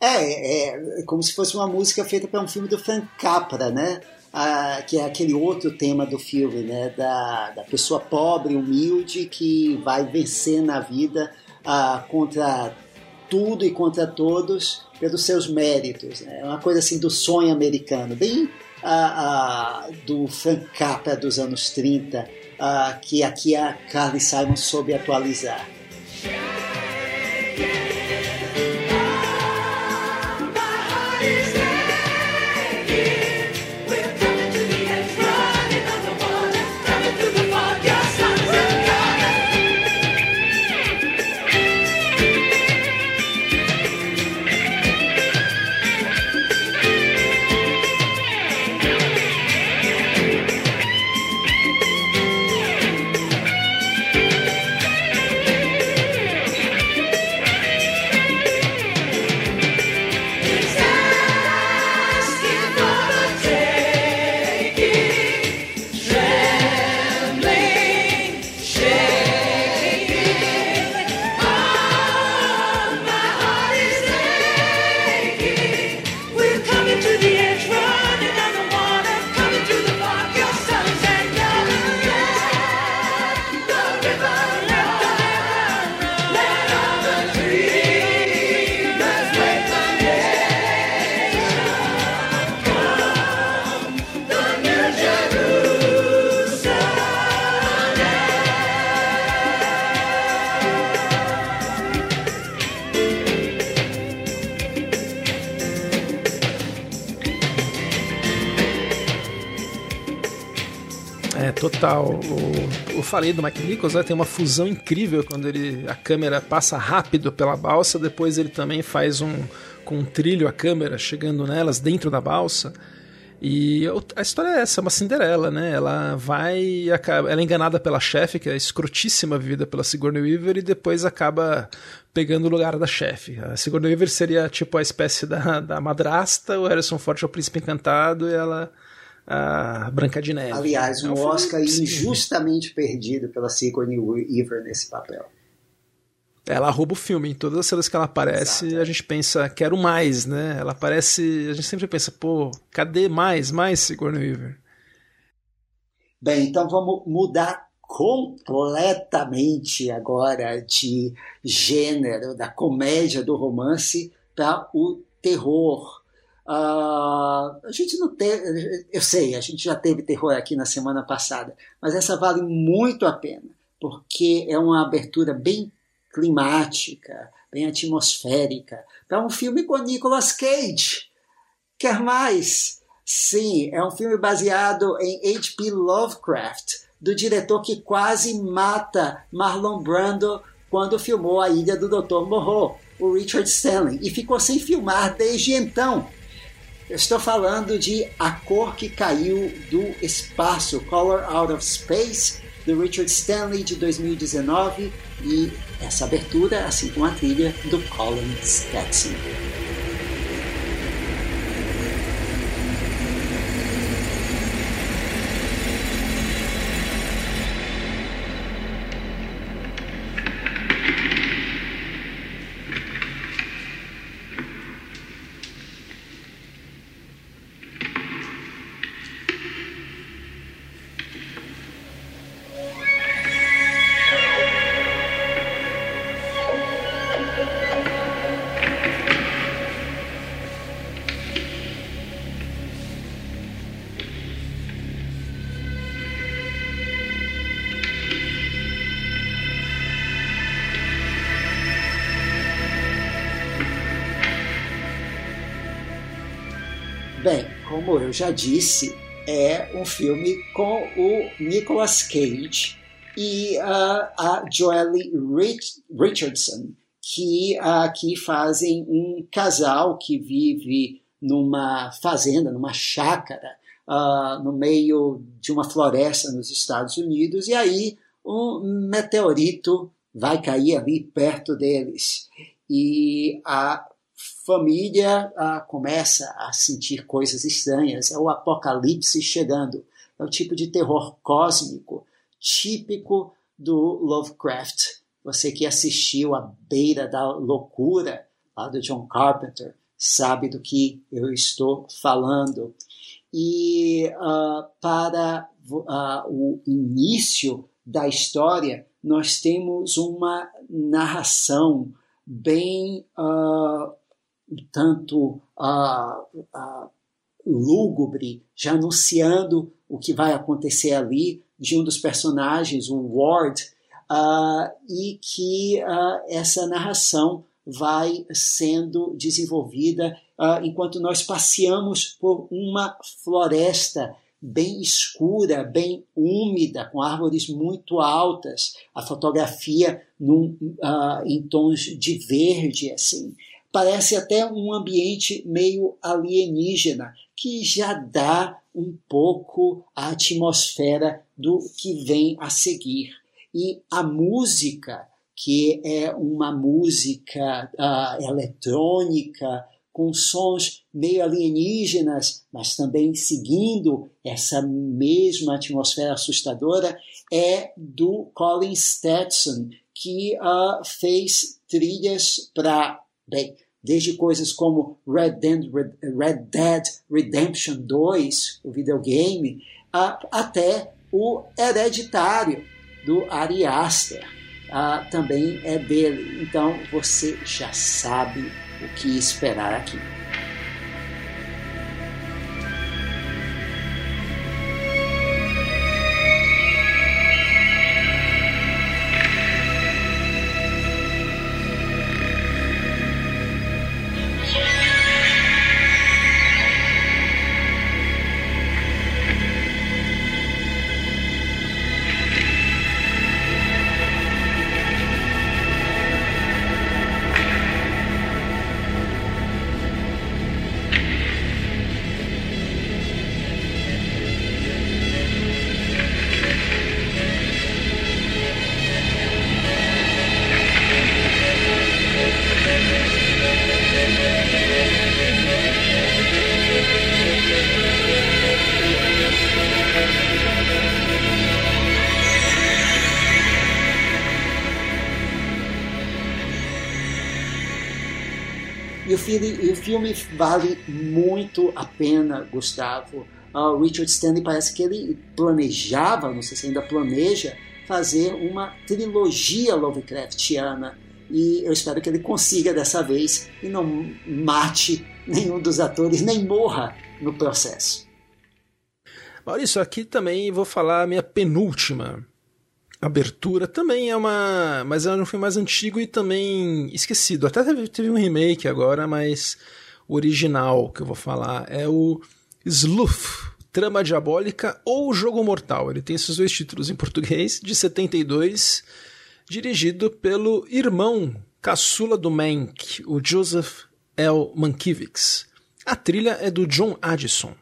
É, é como se fosse uma música feita para um filme do Frank Capra, né? Ah, que é aquele outro tema do filme, né? Da, da pessoa pobre, humilde, que vai vencer na vida ah, contra tudo e contra todos pelos seus méritos. Né? É uma coisa assim do sonho americano, bem ah, ah, do Frank Capra dos anos 30, ah, que aqui a Carly Simon soube atualizar. Total. O, eu falei do Mike Nichols, né, tem uma fusão incrível quando ele a câmera passa rápido pela balsa, depois ele também faz um com um trilho a câmera chegando nelas dentro da balsa. E a história é essa, é uma Cinderela, né? Ela vai, ela é enganada pela chefe, que é escrotíssima vivida pela Sigourney Weaver, e depois acaba pegando o lugar da chefe. A Sigourney Weaver seria tipo a espécie da, da madrasta, o Harrison Ford é o príncipe encantado, e ela a Branca de Neve. Aliás, um é Oscar injustamente perdido pela Sigourney Weaver nesse papel. Ela rouba o filme. Em todas as cenas que ela aparece, Exato. a gente pensa, quero mais, né? Ela aparece, a gente sempre pensa, pô, cadê mais, mais Sigourney Weaver? Bem, então vamos mudar completamente agora de gênero, da comédia, do romance, para o terror. Uh, a gente não tem, eu sei, a gente já teve terror aqui na semana passada, mas essa vale muito a pena, porque é uma abertura bem climática, bem atmosférica, para um filme com Nicolas Cage. Quer mais? Sim, é um filme baseado em H.P. Lovecraft, do diretor que quase mata Marlon Brando quando filmou A Ilha do Dr. Moreau, o Richard Stanley, e ficou sem filmar desde então. Eu estou falando de A Cor que Caiu do Espaço, Color Out of Space, do Richard Stanley de 2019 e essa abertura, assim como a trilha do Colin Stetson. Como eu já disse, é um filme com o Nicolas Cage e uh, a Joelle Rich Richardson, que aqui uh, fazem um casal que vive numa fazenda, numa chácara, uh, no meio de uma floresta nos Estados Unidos, e aí um meteorito vai cair ali perto deles. E a família ah, começa a sentir coisas estranhas. É o apocalipse chegando. É o tipo de terror cósmico típico do Lovecraft. Você que assistiu A Beira da Loucura, lá do John Carpenter, sabe do que eu estou falando. E uh, para uh, o início da história, nós temos uma narração bem uh, tanto lúgubre, já anunciando o que vai acontecer ali, de um dos personagens, o Ward, uh, e que uh, essa narração vai sendo desenvolvida uh, enquanto nós passeamos por uma floresta bem escura, bem úmida, com árvores muito altas, a fotografia num, uh, em tons de verde, assim. Parece até um ambiente meio alienígena, que já dá um pouco a atmosfera do que vem a seguir. E a música, que é uma música uh, eletrônica, com sons meio alienígenas, mas também seguindo essa mesma atmosfera assustadora, é do Colin Stetson, que uh, fez trilhas para, bem, desde coisas como Red Dead, Red Dead Redemption 2, o videogame, até o Hereditário, do Ari Aster, também é dele. Então você já sabe o que esperar aqui. Filme, o filme vale muito a pena, Gustavo. Uh, Richard Stanley parece que ele planejava, não sei se ainda planeja, fazer uma trilogia Lovecraftiana. E eu espero que ele consiga dessa vez e não mate nenhum dos atores, nem morra no processo. Maurício, aqui também vou falar a minha penúltima abertura também é uma. Mas é um filme mais antigo e também esquecido. Até teve, teve, um remake agora, mas o original que eu vou falar é o Sleuth, Trama Diabólica ou Jogo Mortal. Ele tem esses dois títulos em português, de 72, dirigido pelo irmão caçula do Mank, o Joseph L. Mankiewicz. A trilha é do John Addison.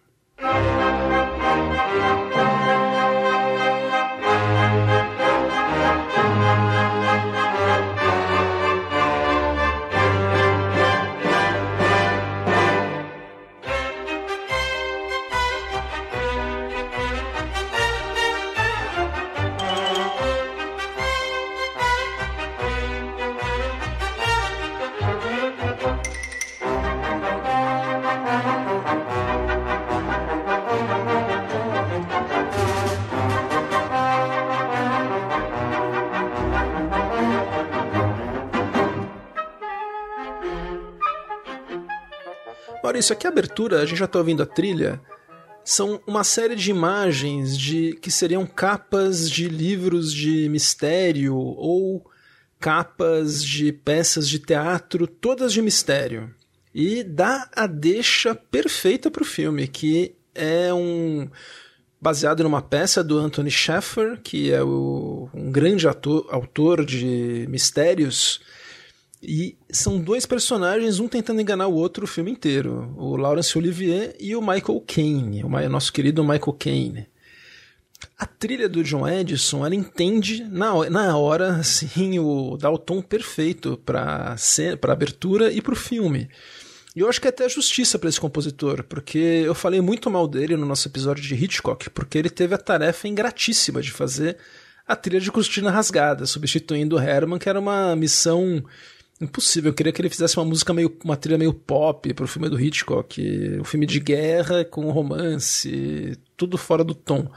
Abertura, a gente já está ouvindo a trilha, são uma série de imagens de que seriam capas de livros de mistério ou capas de peças de teatro, todas de mistério. E dá a deixa perfeita para o filme, que é um baseado numa peça do Anthony Sheffer, que é o, um grande ator, autor de mistérios e são dois personagens, um tentando enganar o outro o filme inteiro. O Laurence Olivier e o Michael Caine, o nosso querido Michael Caine. A trilha do John Edison, ela entende na, na hora, assim, o, dá o tom perfeito para a abertura e para o filme. E eu acho que é até justiça para esse compositor, porque eu falei muito mal dele no nosso episódio de Hitchcock, porque ele teve a tarefa ingratíssima de fazer a trilha de Cortina Rasgada, substituindo Herman, que era uma missão impossível. Eu queria que ele fizesse uma música meio. uma trilha meio pop pro filme do Hitchcock. Um filme de guerra com romance, tudo fora do tom.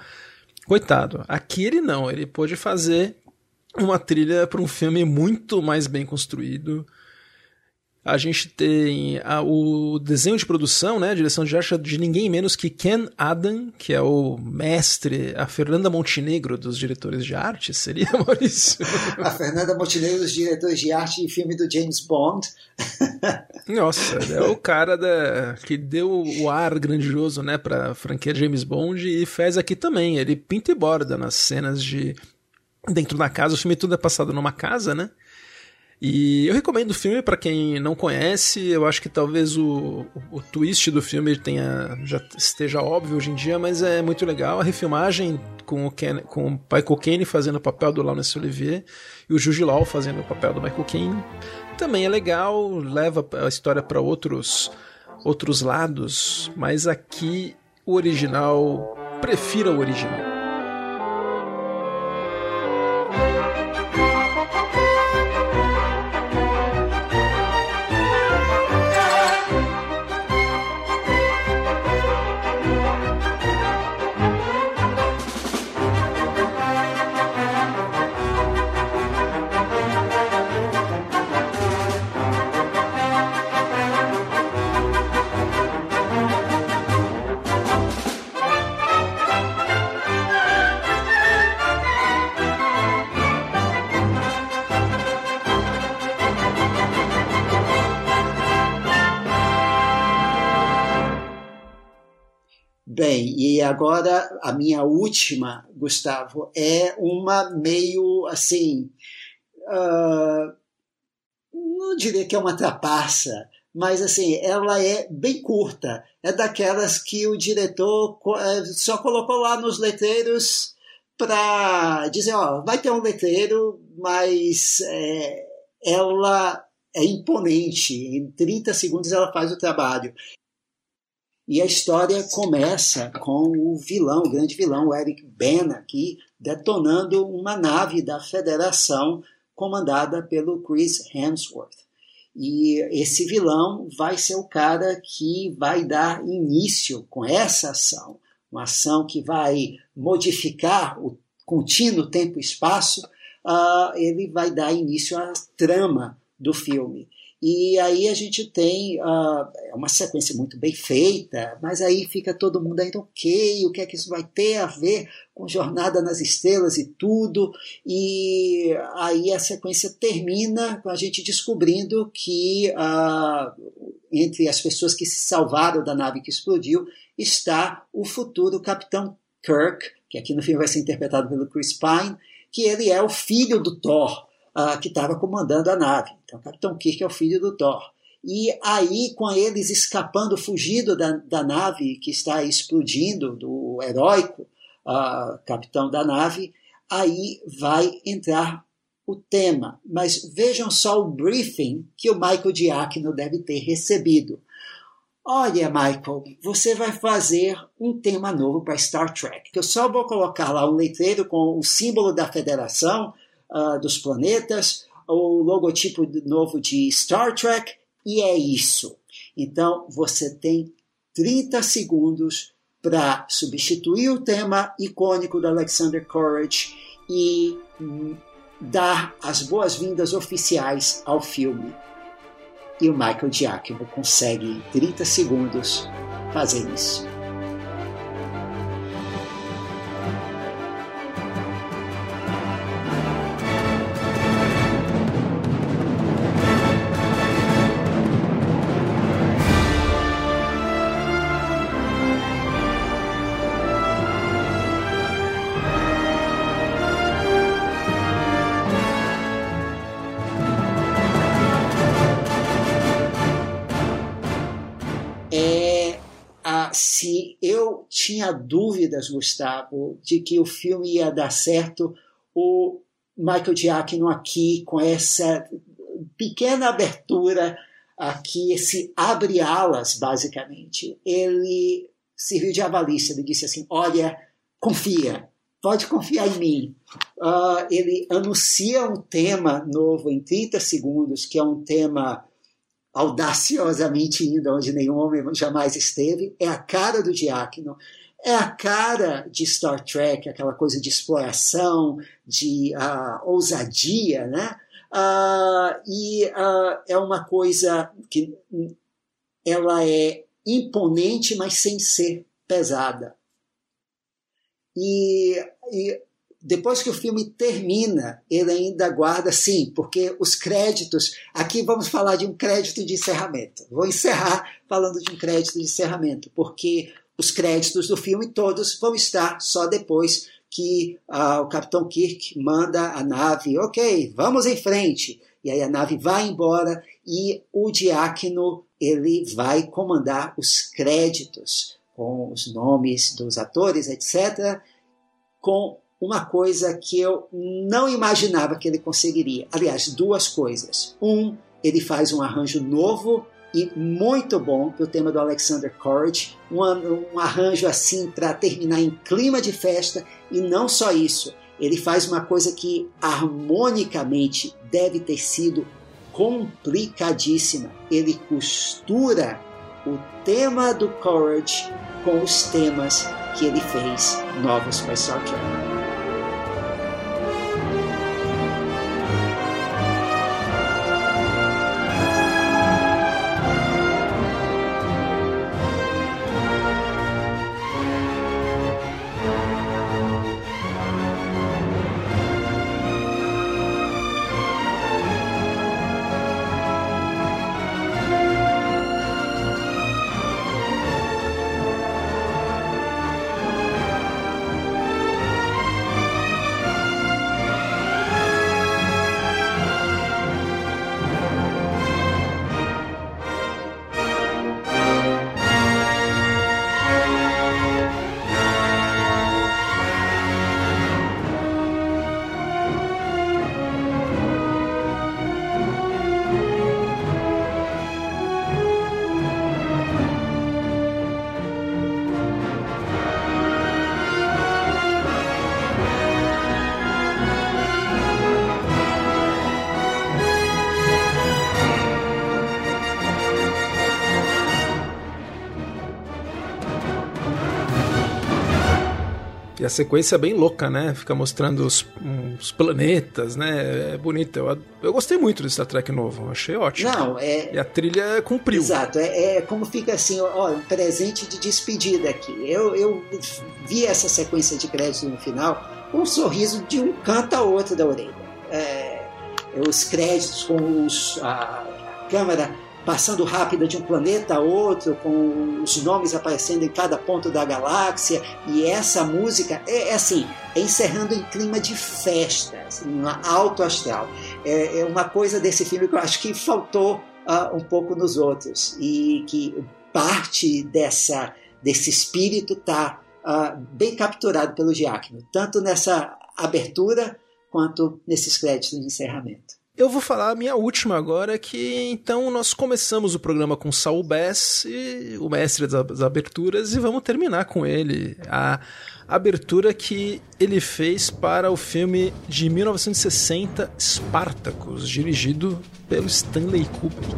Coitado. Aqui ele não, ele pôde fazer uma trilha para um filme muito mais bem construído a gente tem a, o desenho de produção, né, a direção de arte de ninguém menos que Ken Adam, que é o mestre, a Fernanda Montenegro dos diretores de arte, seria, Maurício? a Fernanda Montenegro dos diretores de arte em filme do James Bond. Nossa, é o cara da, que deu o ar grandioso, né, pra franquia James Bond e fez aqui também. Ele pinta e borda nas cenas de dentro da casa, o filme tudo é passado numa casa, né? E eu recomendo o filme para quem não conhece. Eu acho que talvez o, o, twist do filme tenha já esteja óbvio hoje em dia, mas é muito legal. A refilmagem com o, Ken, com o Michael Caine fazendo o papel do Laurence Olivier e o Jude Law fazendo o papel do Michael Caine. Também é legal, leva a história para outros outros lados, mas aqui o original prefira o original. Agora a minha última, Gustavo, é uma meio assim. Uh, não diria que é uma trapaça, mas assim, ela é bem curta. É daquelas que o diretor é, só colocou lá nos letreiros para dizer, ó, vai ter um letreiro, mas é, ela é imponente. Em 30 segundos ela faz o trabalho. E a história começa com o vilão, o grande vilão, o Eric Bana, aqui detonando uma nave da Federação comandada pelo Chris Hemsworth. E esse vilão vai ser o cara que vai dar início com essa ação, uma ação que vai modificar o contínuo tempo e espaço, uh, ele vai dar início à trama do filme. E aí a gente tem uh, uma sequência muito bem feita, mas aí fica todo mundo ainda ok, o que é que isso vai ter a ver com Jornada nas Estrelas e tudo. E aí a sequência termina com a gente descobrindo que uh, entre as pessoas que se salvaram da nave que explodiu está o futuro Capitão Kirk, que aqui no filme vai ser interpretado pelo Chris Pine, que ele é o filho do Thor uh, que estava comandando a nave. Então, Capitão Kirk é o filho do Thor. E aí, com eles escapando, fugindo da, da nave que está explodindo, do heróico uh, capitão da nave, aí vai entrar o tema. Mas vejam só o briefing que o Michael Giacchino deve ter recebido. Olha, Michael, você vai fazer um tema novo para Star Trek. Eu só vou colocar lá um letreiro com o símbolo da Federação, uh, dos planetas, o logotipo novo de Star Trek, e é isso. Então você tem 30 segundos para substituir o tema icônico do Alexander Courage e dar as boas-vindas oficiais ao filme. E o Michael Giacchino consegue em 30 segundos fazer isso. Tinha dúvidas, Gustavo, de que o filme ia dar certo, o Michael Giacchino aqui, com essa pequena abertura, que esse abre alas, basicamente, ele serviu de avalista. Ele disse assim: olha, confia, pode confiar em mim. Uh, ele anuncia um tema novo em 30 segundos, que é um tema audaciosamente indo onde nenhum homem jamais esteve. É a cara do Diácono. É a cara de Star Trek, aquela coisa de exploração, de uh, ousadia, né? Uh, e uh, é uma coisa que ela é imponente, mas sem ser pesada. E, e depois que o filme termina, ele ainda guarda, sim, porque os créditos. Aqui vamos falar de um crédito de encerramento. Vou encerrar falando de um crédito de encerramento, porque os créditos do filme todos vão estar só depois que uh, o Capitão Kirk manda a nave, ok, vamos em frente. E aí a nave vai embora e o diácono ele vai comandar os créditos com os nomes dos atores, etc., com uma coisa que eu não imaginava que ele conseguiria. Aliás, duas coisas. Um, ele faz um arranjo novo e muito bom para o tema do Alexander Courage, um, um arranjo assim para terminar em clima de festa e não só isso, ele faz uma coisa que harmonicamente deve ter sido complicadíssima. Ele costura o tema do Courage com os temas que ele fez novos para Star Trek. A sequência é bem louca, né? Fica mostrando os, planetas, né? É bonito. Eu, eu gostei muito do Star Trek novo, achei ótimo. Não, é. E a trilha cumpriu. Exato, é, é como fica assim, ó, um presente de despedida aqui. Eu, eu vi essa sequência de créditos no final com um sorriso de um canto a outro da orelha. É, os créditos com os, a, a câmera passando rápida de um planeta a outro, com os nomes aparecendo em cada ponto da galáxia, e essa música é, é assim, é encerrando em clima de festa, assim, alto astral. É, é, uma coisa desse filme que eu acho que faltou uh, um pouco nos outros, e que parte dessa, desse espírito está uh, ah, bem capturado pelo Giacomo, tanto nessa abertura quanto nesses créditos de encerramento. Eu vou falar a minha última agora, que então nós começamos o programa com Saul Bass, o mestre das aberturas, e vamos terminar com ele. A abertura que ele fez para o filme de 1960, Spartacus, dirigido pelo Stanley Kubrick.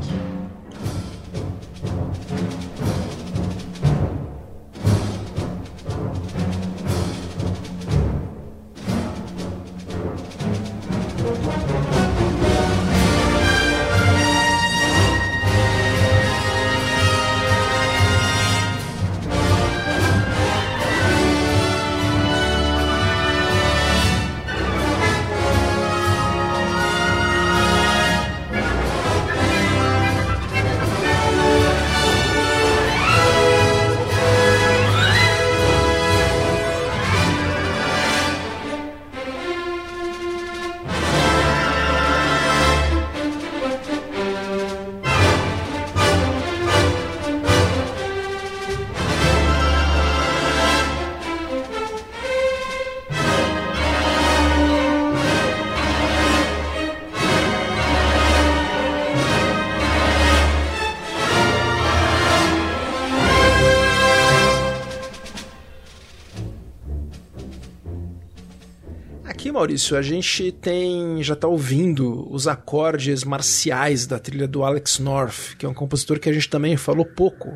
Maurício, a gente tem já está ouvindo os acordes marciais da trilha do Alex North, que é um compositor que a gente também falou pouco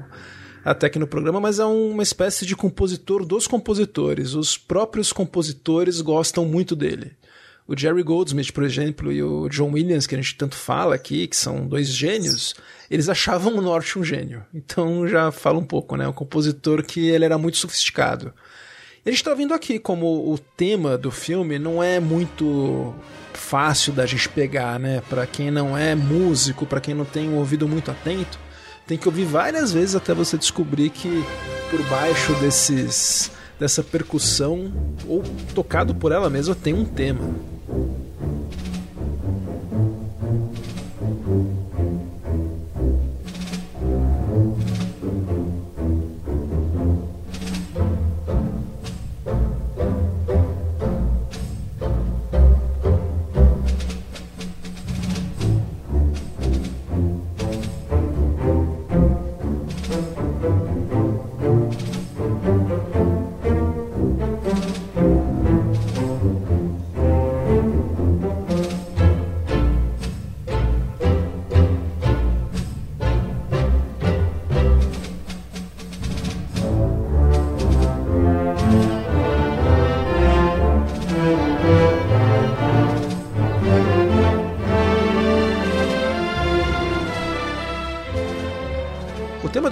até aqui no programa, mas é uma espécie de compositor dos compositores. Os próprios compositores gostam muito dele. O Jerry Goldsmith, por exemplo, e o John Williams, que a gente tanto fala aqui, que são dois gênios, eles achavam o Norte um gênio. Então já fala um pouco, né? Um compositor que ele era muito sofisticado. E gente está vendo aqui como o tema do filme não é muito fácil da gente pegar, né? Para quem não é músico, para quem não tem um ouvido muito atento, tem que ouvir várias vezes até você descobrir que por baixo desses dessa percussão ou tocado por ela mesma tem um tema.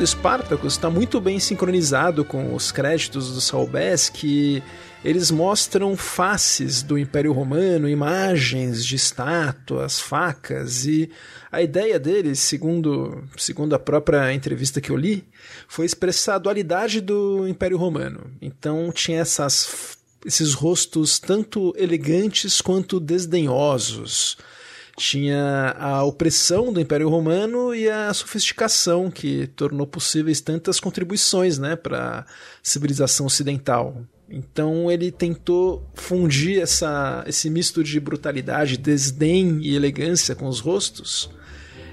Do Spartacus está muito bem sincronizado com os créditos do Saul Bass, que eles mostram faces do Império Romano, imagens de estátuas, facas, e a ideia deles, segundo, segundo a própria entrevista que eu li, foi expressar a dualidade do Império Romano. Então tinha essas, esses rostos tanto elegantes quanto desdenhosos tinha a opressão do Império Romano e a sofisticação que tornou possíveis tantas contribuições né, para a civilização ocidental. Então ele tentou fundir essa, esse misto de brutalidade, desdém e elegância com os rostos.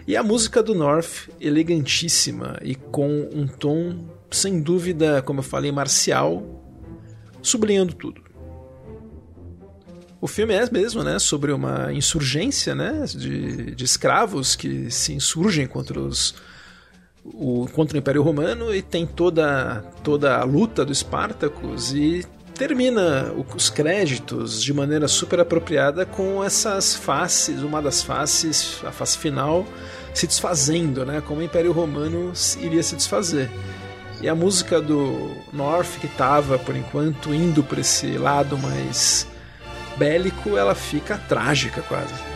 E a música do North, elegantíssima e com um tom, sem dúvida, como eu falei, marcial, sublinhando tudo. O filme é mesmo, né, sobre uma insurgência, né, de, de escravos que se insurgem contra os o, contra o Império Romano e tem toda toda a luta do Espartacus e termina os créditos de maneira super apropriada com essas faces, uma das faces, a face final, se desfazendo, né? Como o Império Romano iria se desfazer. E a música do North, que estava, por enquanto, indo para esse lado mais bélico, ela fica trágica quase.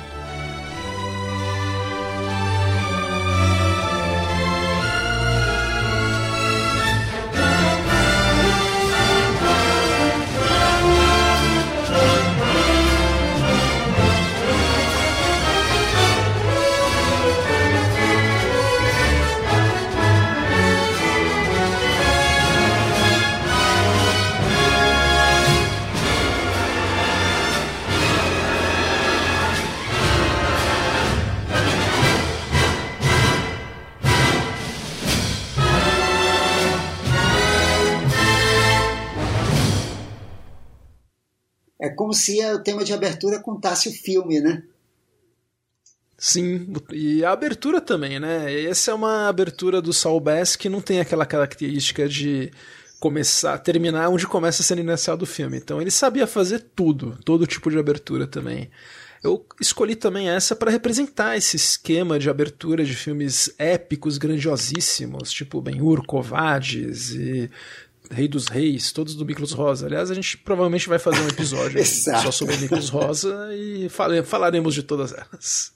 Como se o tema de abertura contasse o filme, né? Sim, e a abertura também, né? Essa é uma abertura do Saul Bass que não tem aquela característica de começar, terminar onde começa a cena inicial do filme. Então ele sabia fazer tudo, todo tipo de abertura também. Eu escolhi também essa para representar esse esquema de abertura de filmes épicos, grandiosíssimos, tipo Ben-Hur, Covades e Rei dos Reis, todos do Miklos Rosa. Aliás, a gente provavelmente vai fazer um episódio só sobre Miklos Rosa e falaremos de todas elas.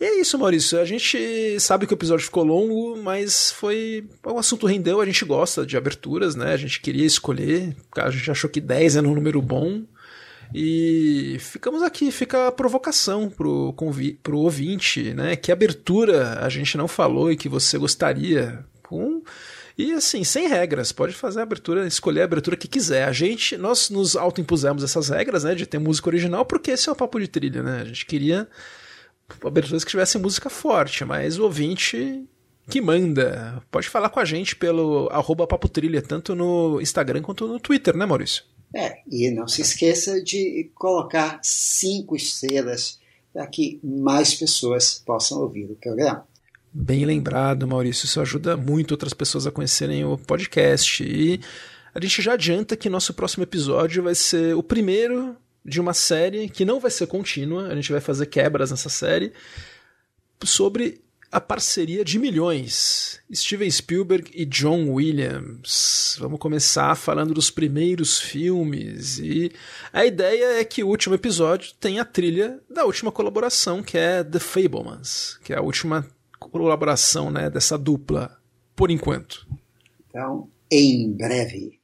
E é isso, Maurício. A gente sabe que o episódio ficou longo, mas foi. O assunto rendeu, a gente gosta de aberturas, né? A gente queria escolher, a gente achou que 10 era um número bom. E ficamos aqui, fica a provocação pro, pro ouvinte, né? Que abertura a gente não falou e que você gostaria. Com e assim, sem regras, pode fazer a abertura, escolher a abertura que quiser. A gente, nós nos autoimpusemos essas regras, né, de ter música original, porque esse é o papo de trilha, né? A gente queria aberturas que tivessem música forte, mas o ouvinte que manda. Pode falar com a gente pelo arroba Papo Trilha, tanto no Instagram quanto no Twitter, né, Maurício? É, e não se esqueça de colocar cinco estrelas para que mais pessoas possam ouvir o programa. Bem lembrado, Maurício. Isso ajuda muito outras pessoas a conhecerem o podcast. E a gente já adianta que nosso próximo episódio vai ser o primeiro de uma série que não vai ser contínua. A gente vai fazer quebras nessa série sobre a parceria de milhões. Steven Spielberg e John Williams. Vamos começar falando dos primeiros filmes e a ideia é que o último episódio tenha a trilha da última colaboração, que é The Fablemans, que é a última colaboração, né, dessa dupla por enquanto. Então, em breve,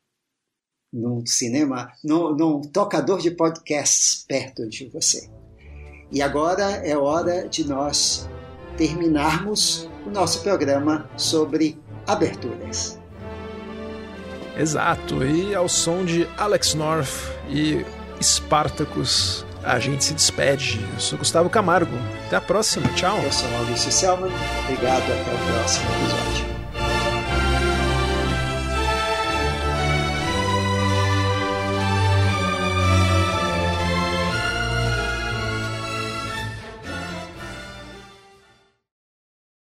num cinema, num, num tocador de podcasts perto de você. E agora é hora de nós terminarmos o nosso programa sobre aberturas. Exato, e ao som de Alex North e Spartacus, a gente se despede. Eu sou Gustavo Camargo. Até a próxima, tchau. Eu sou Maurício Selman. Obrigado, até o próximo episódio.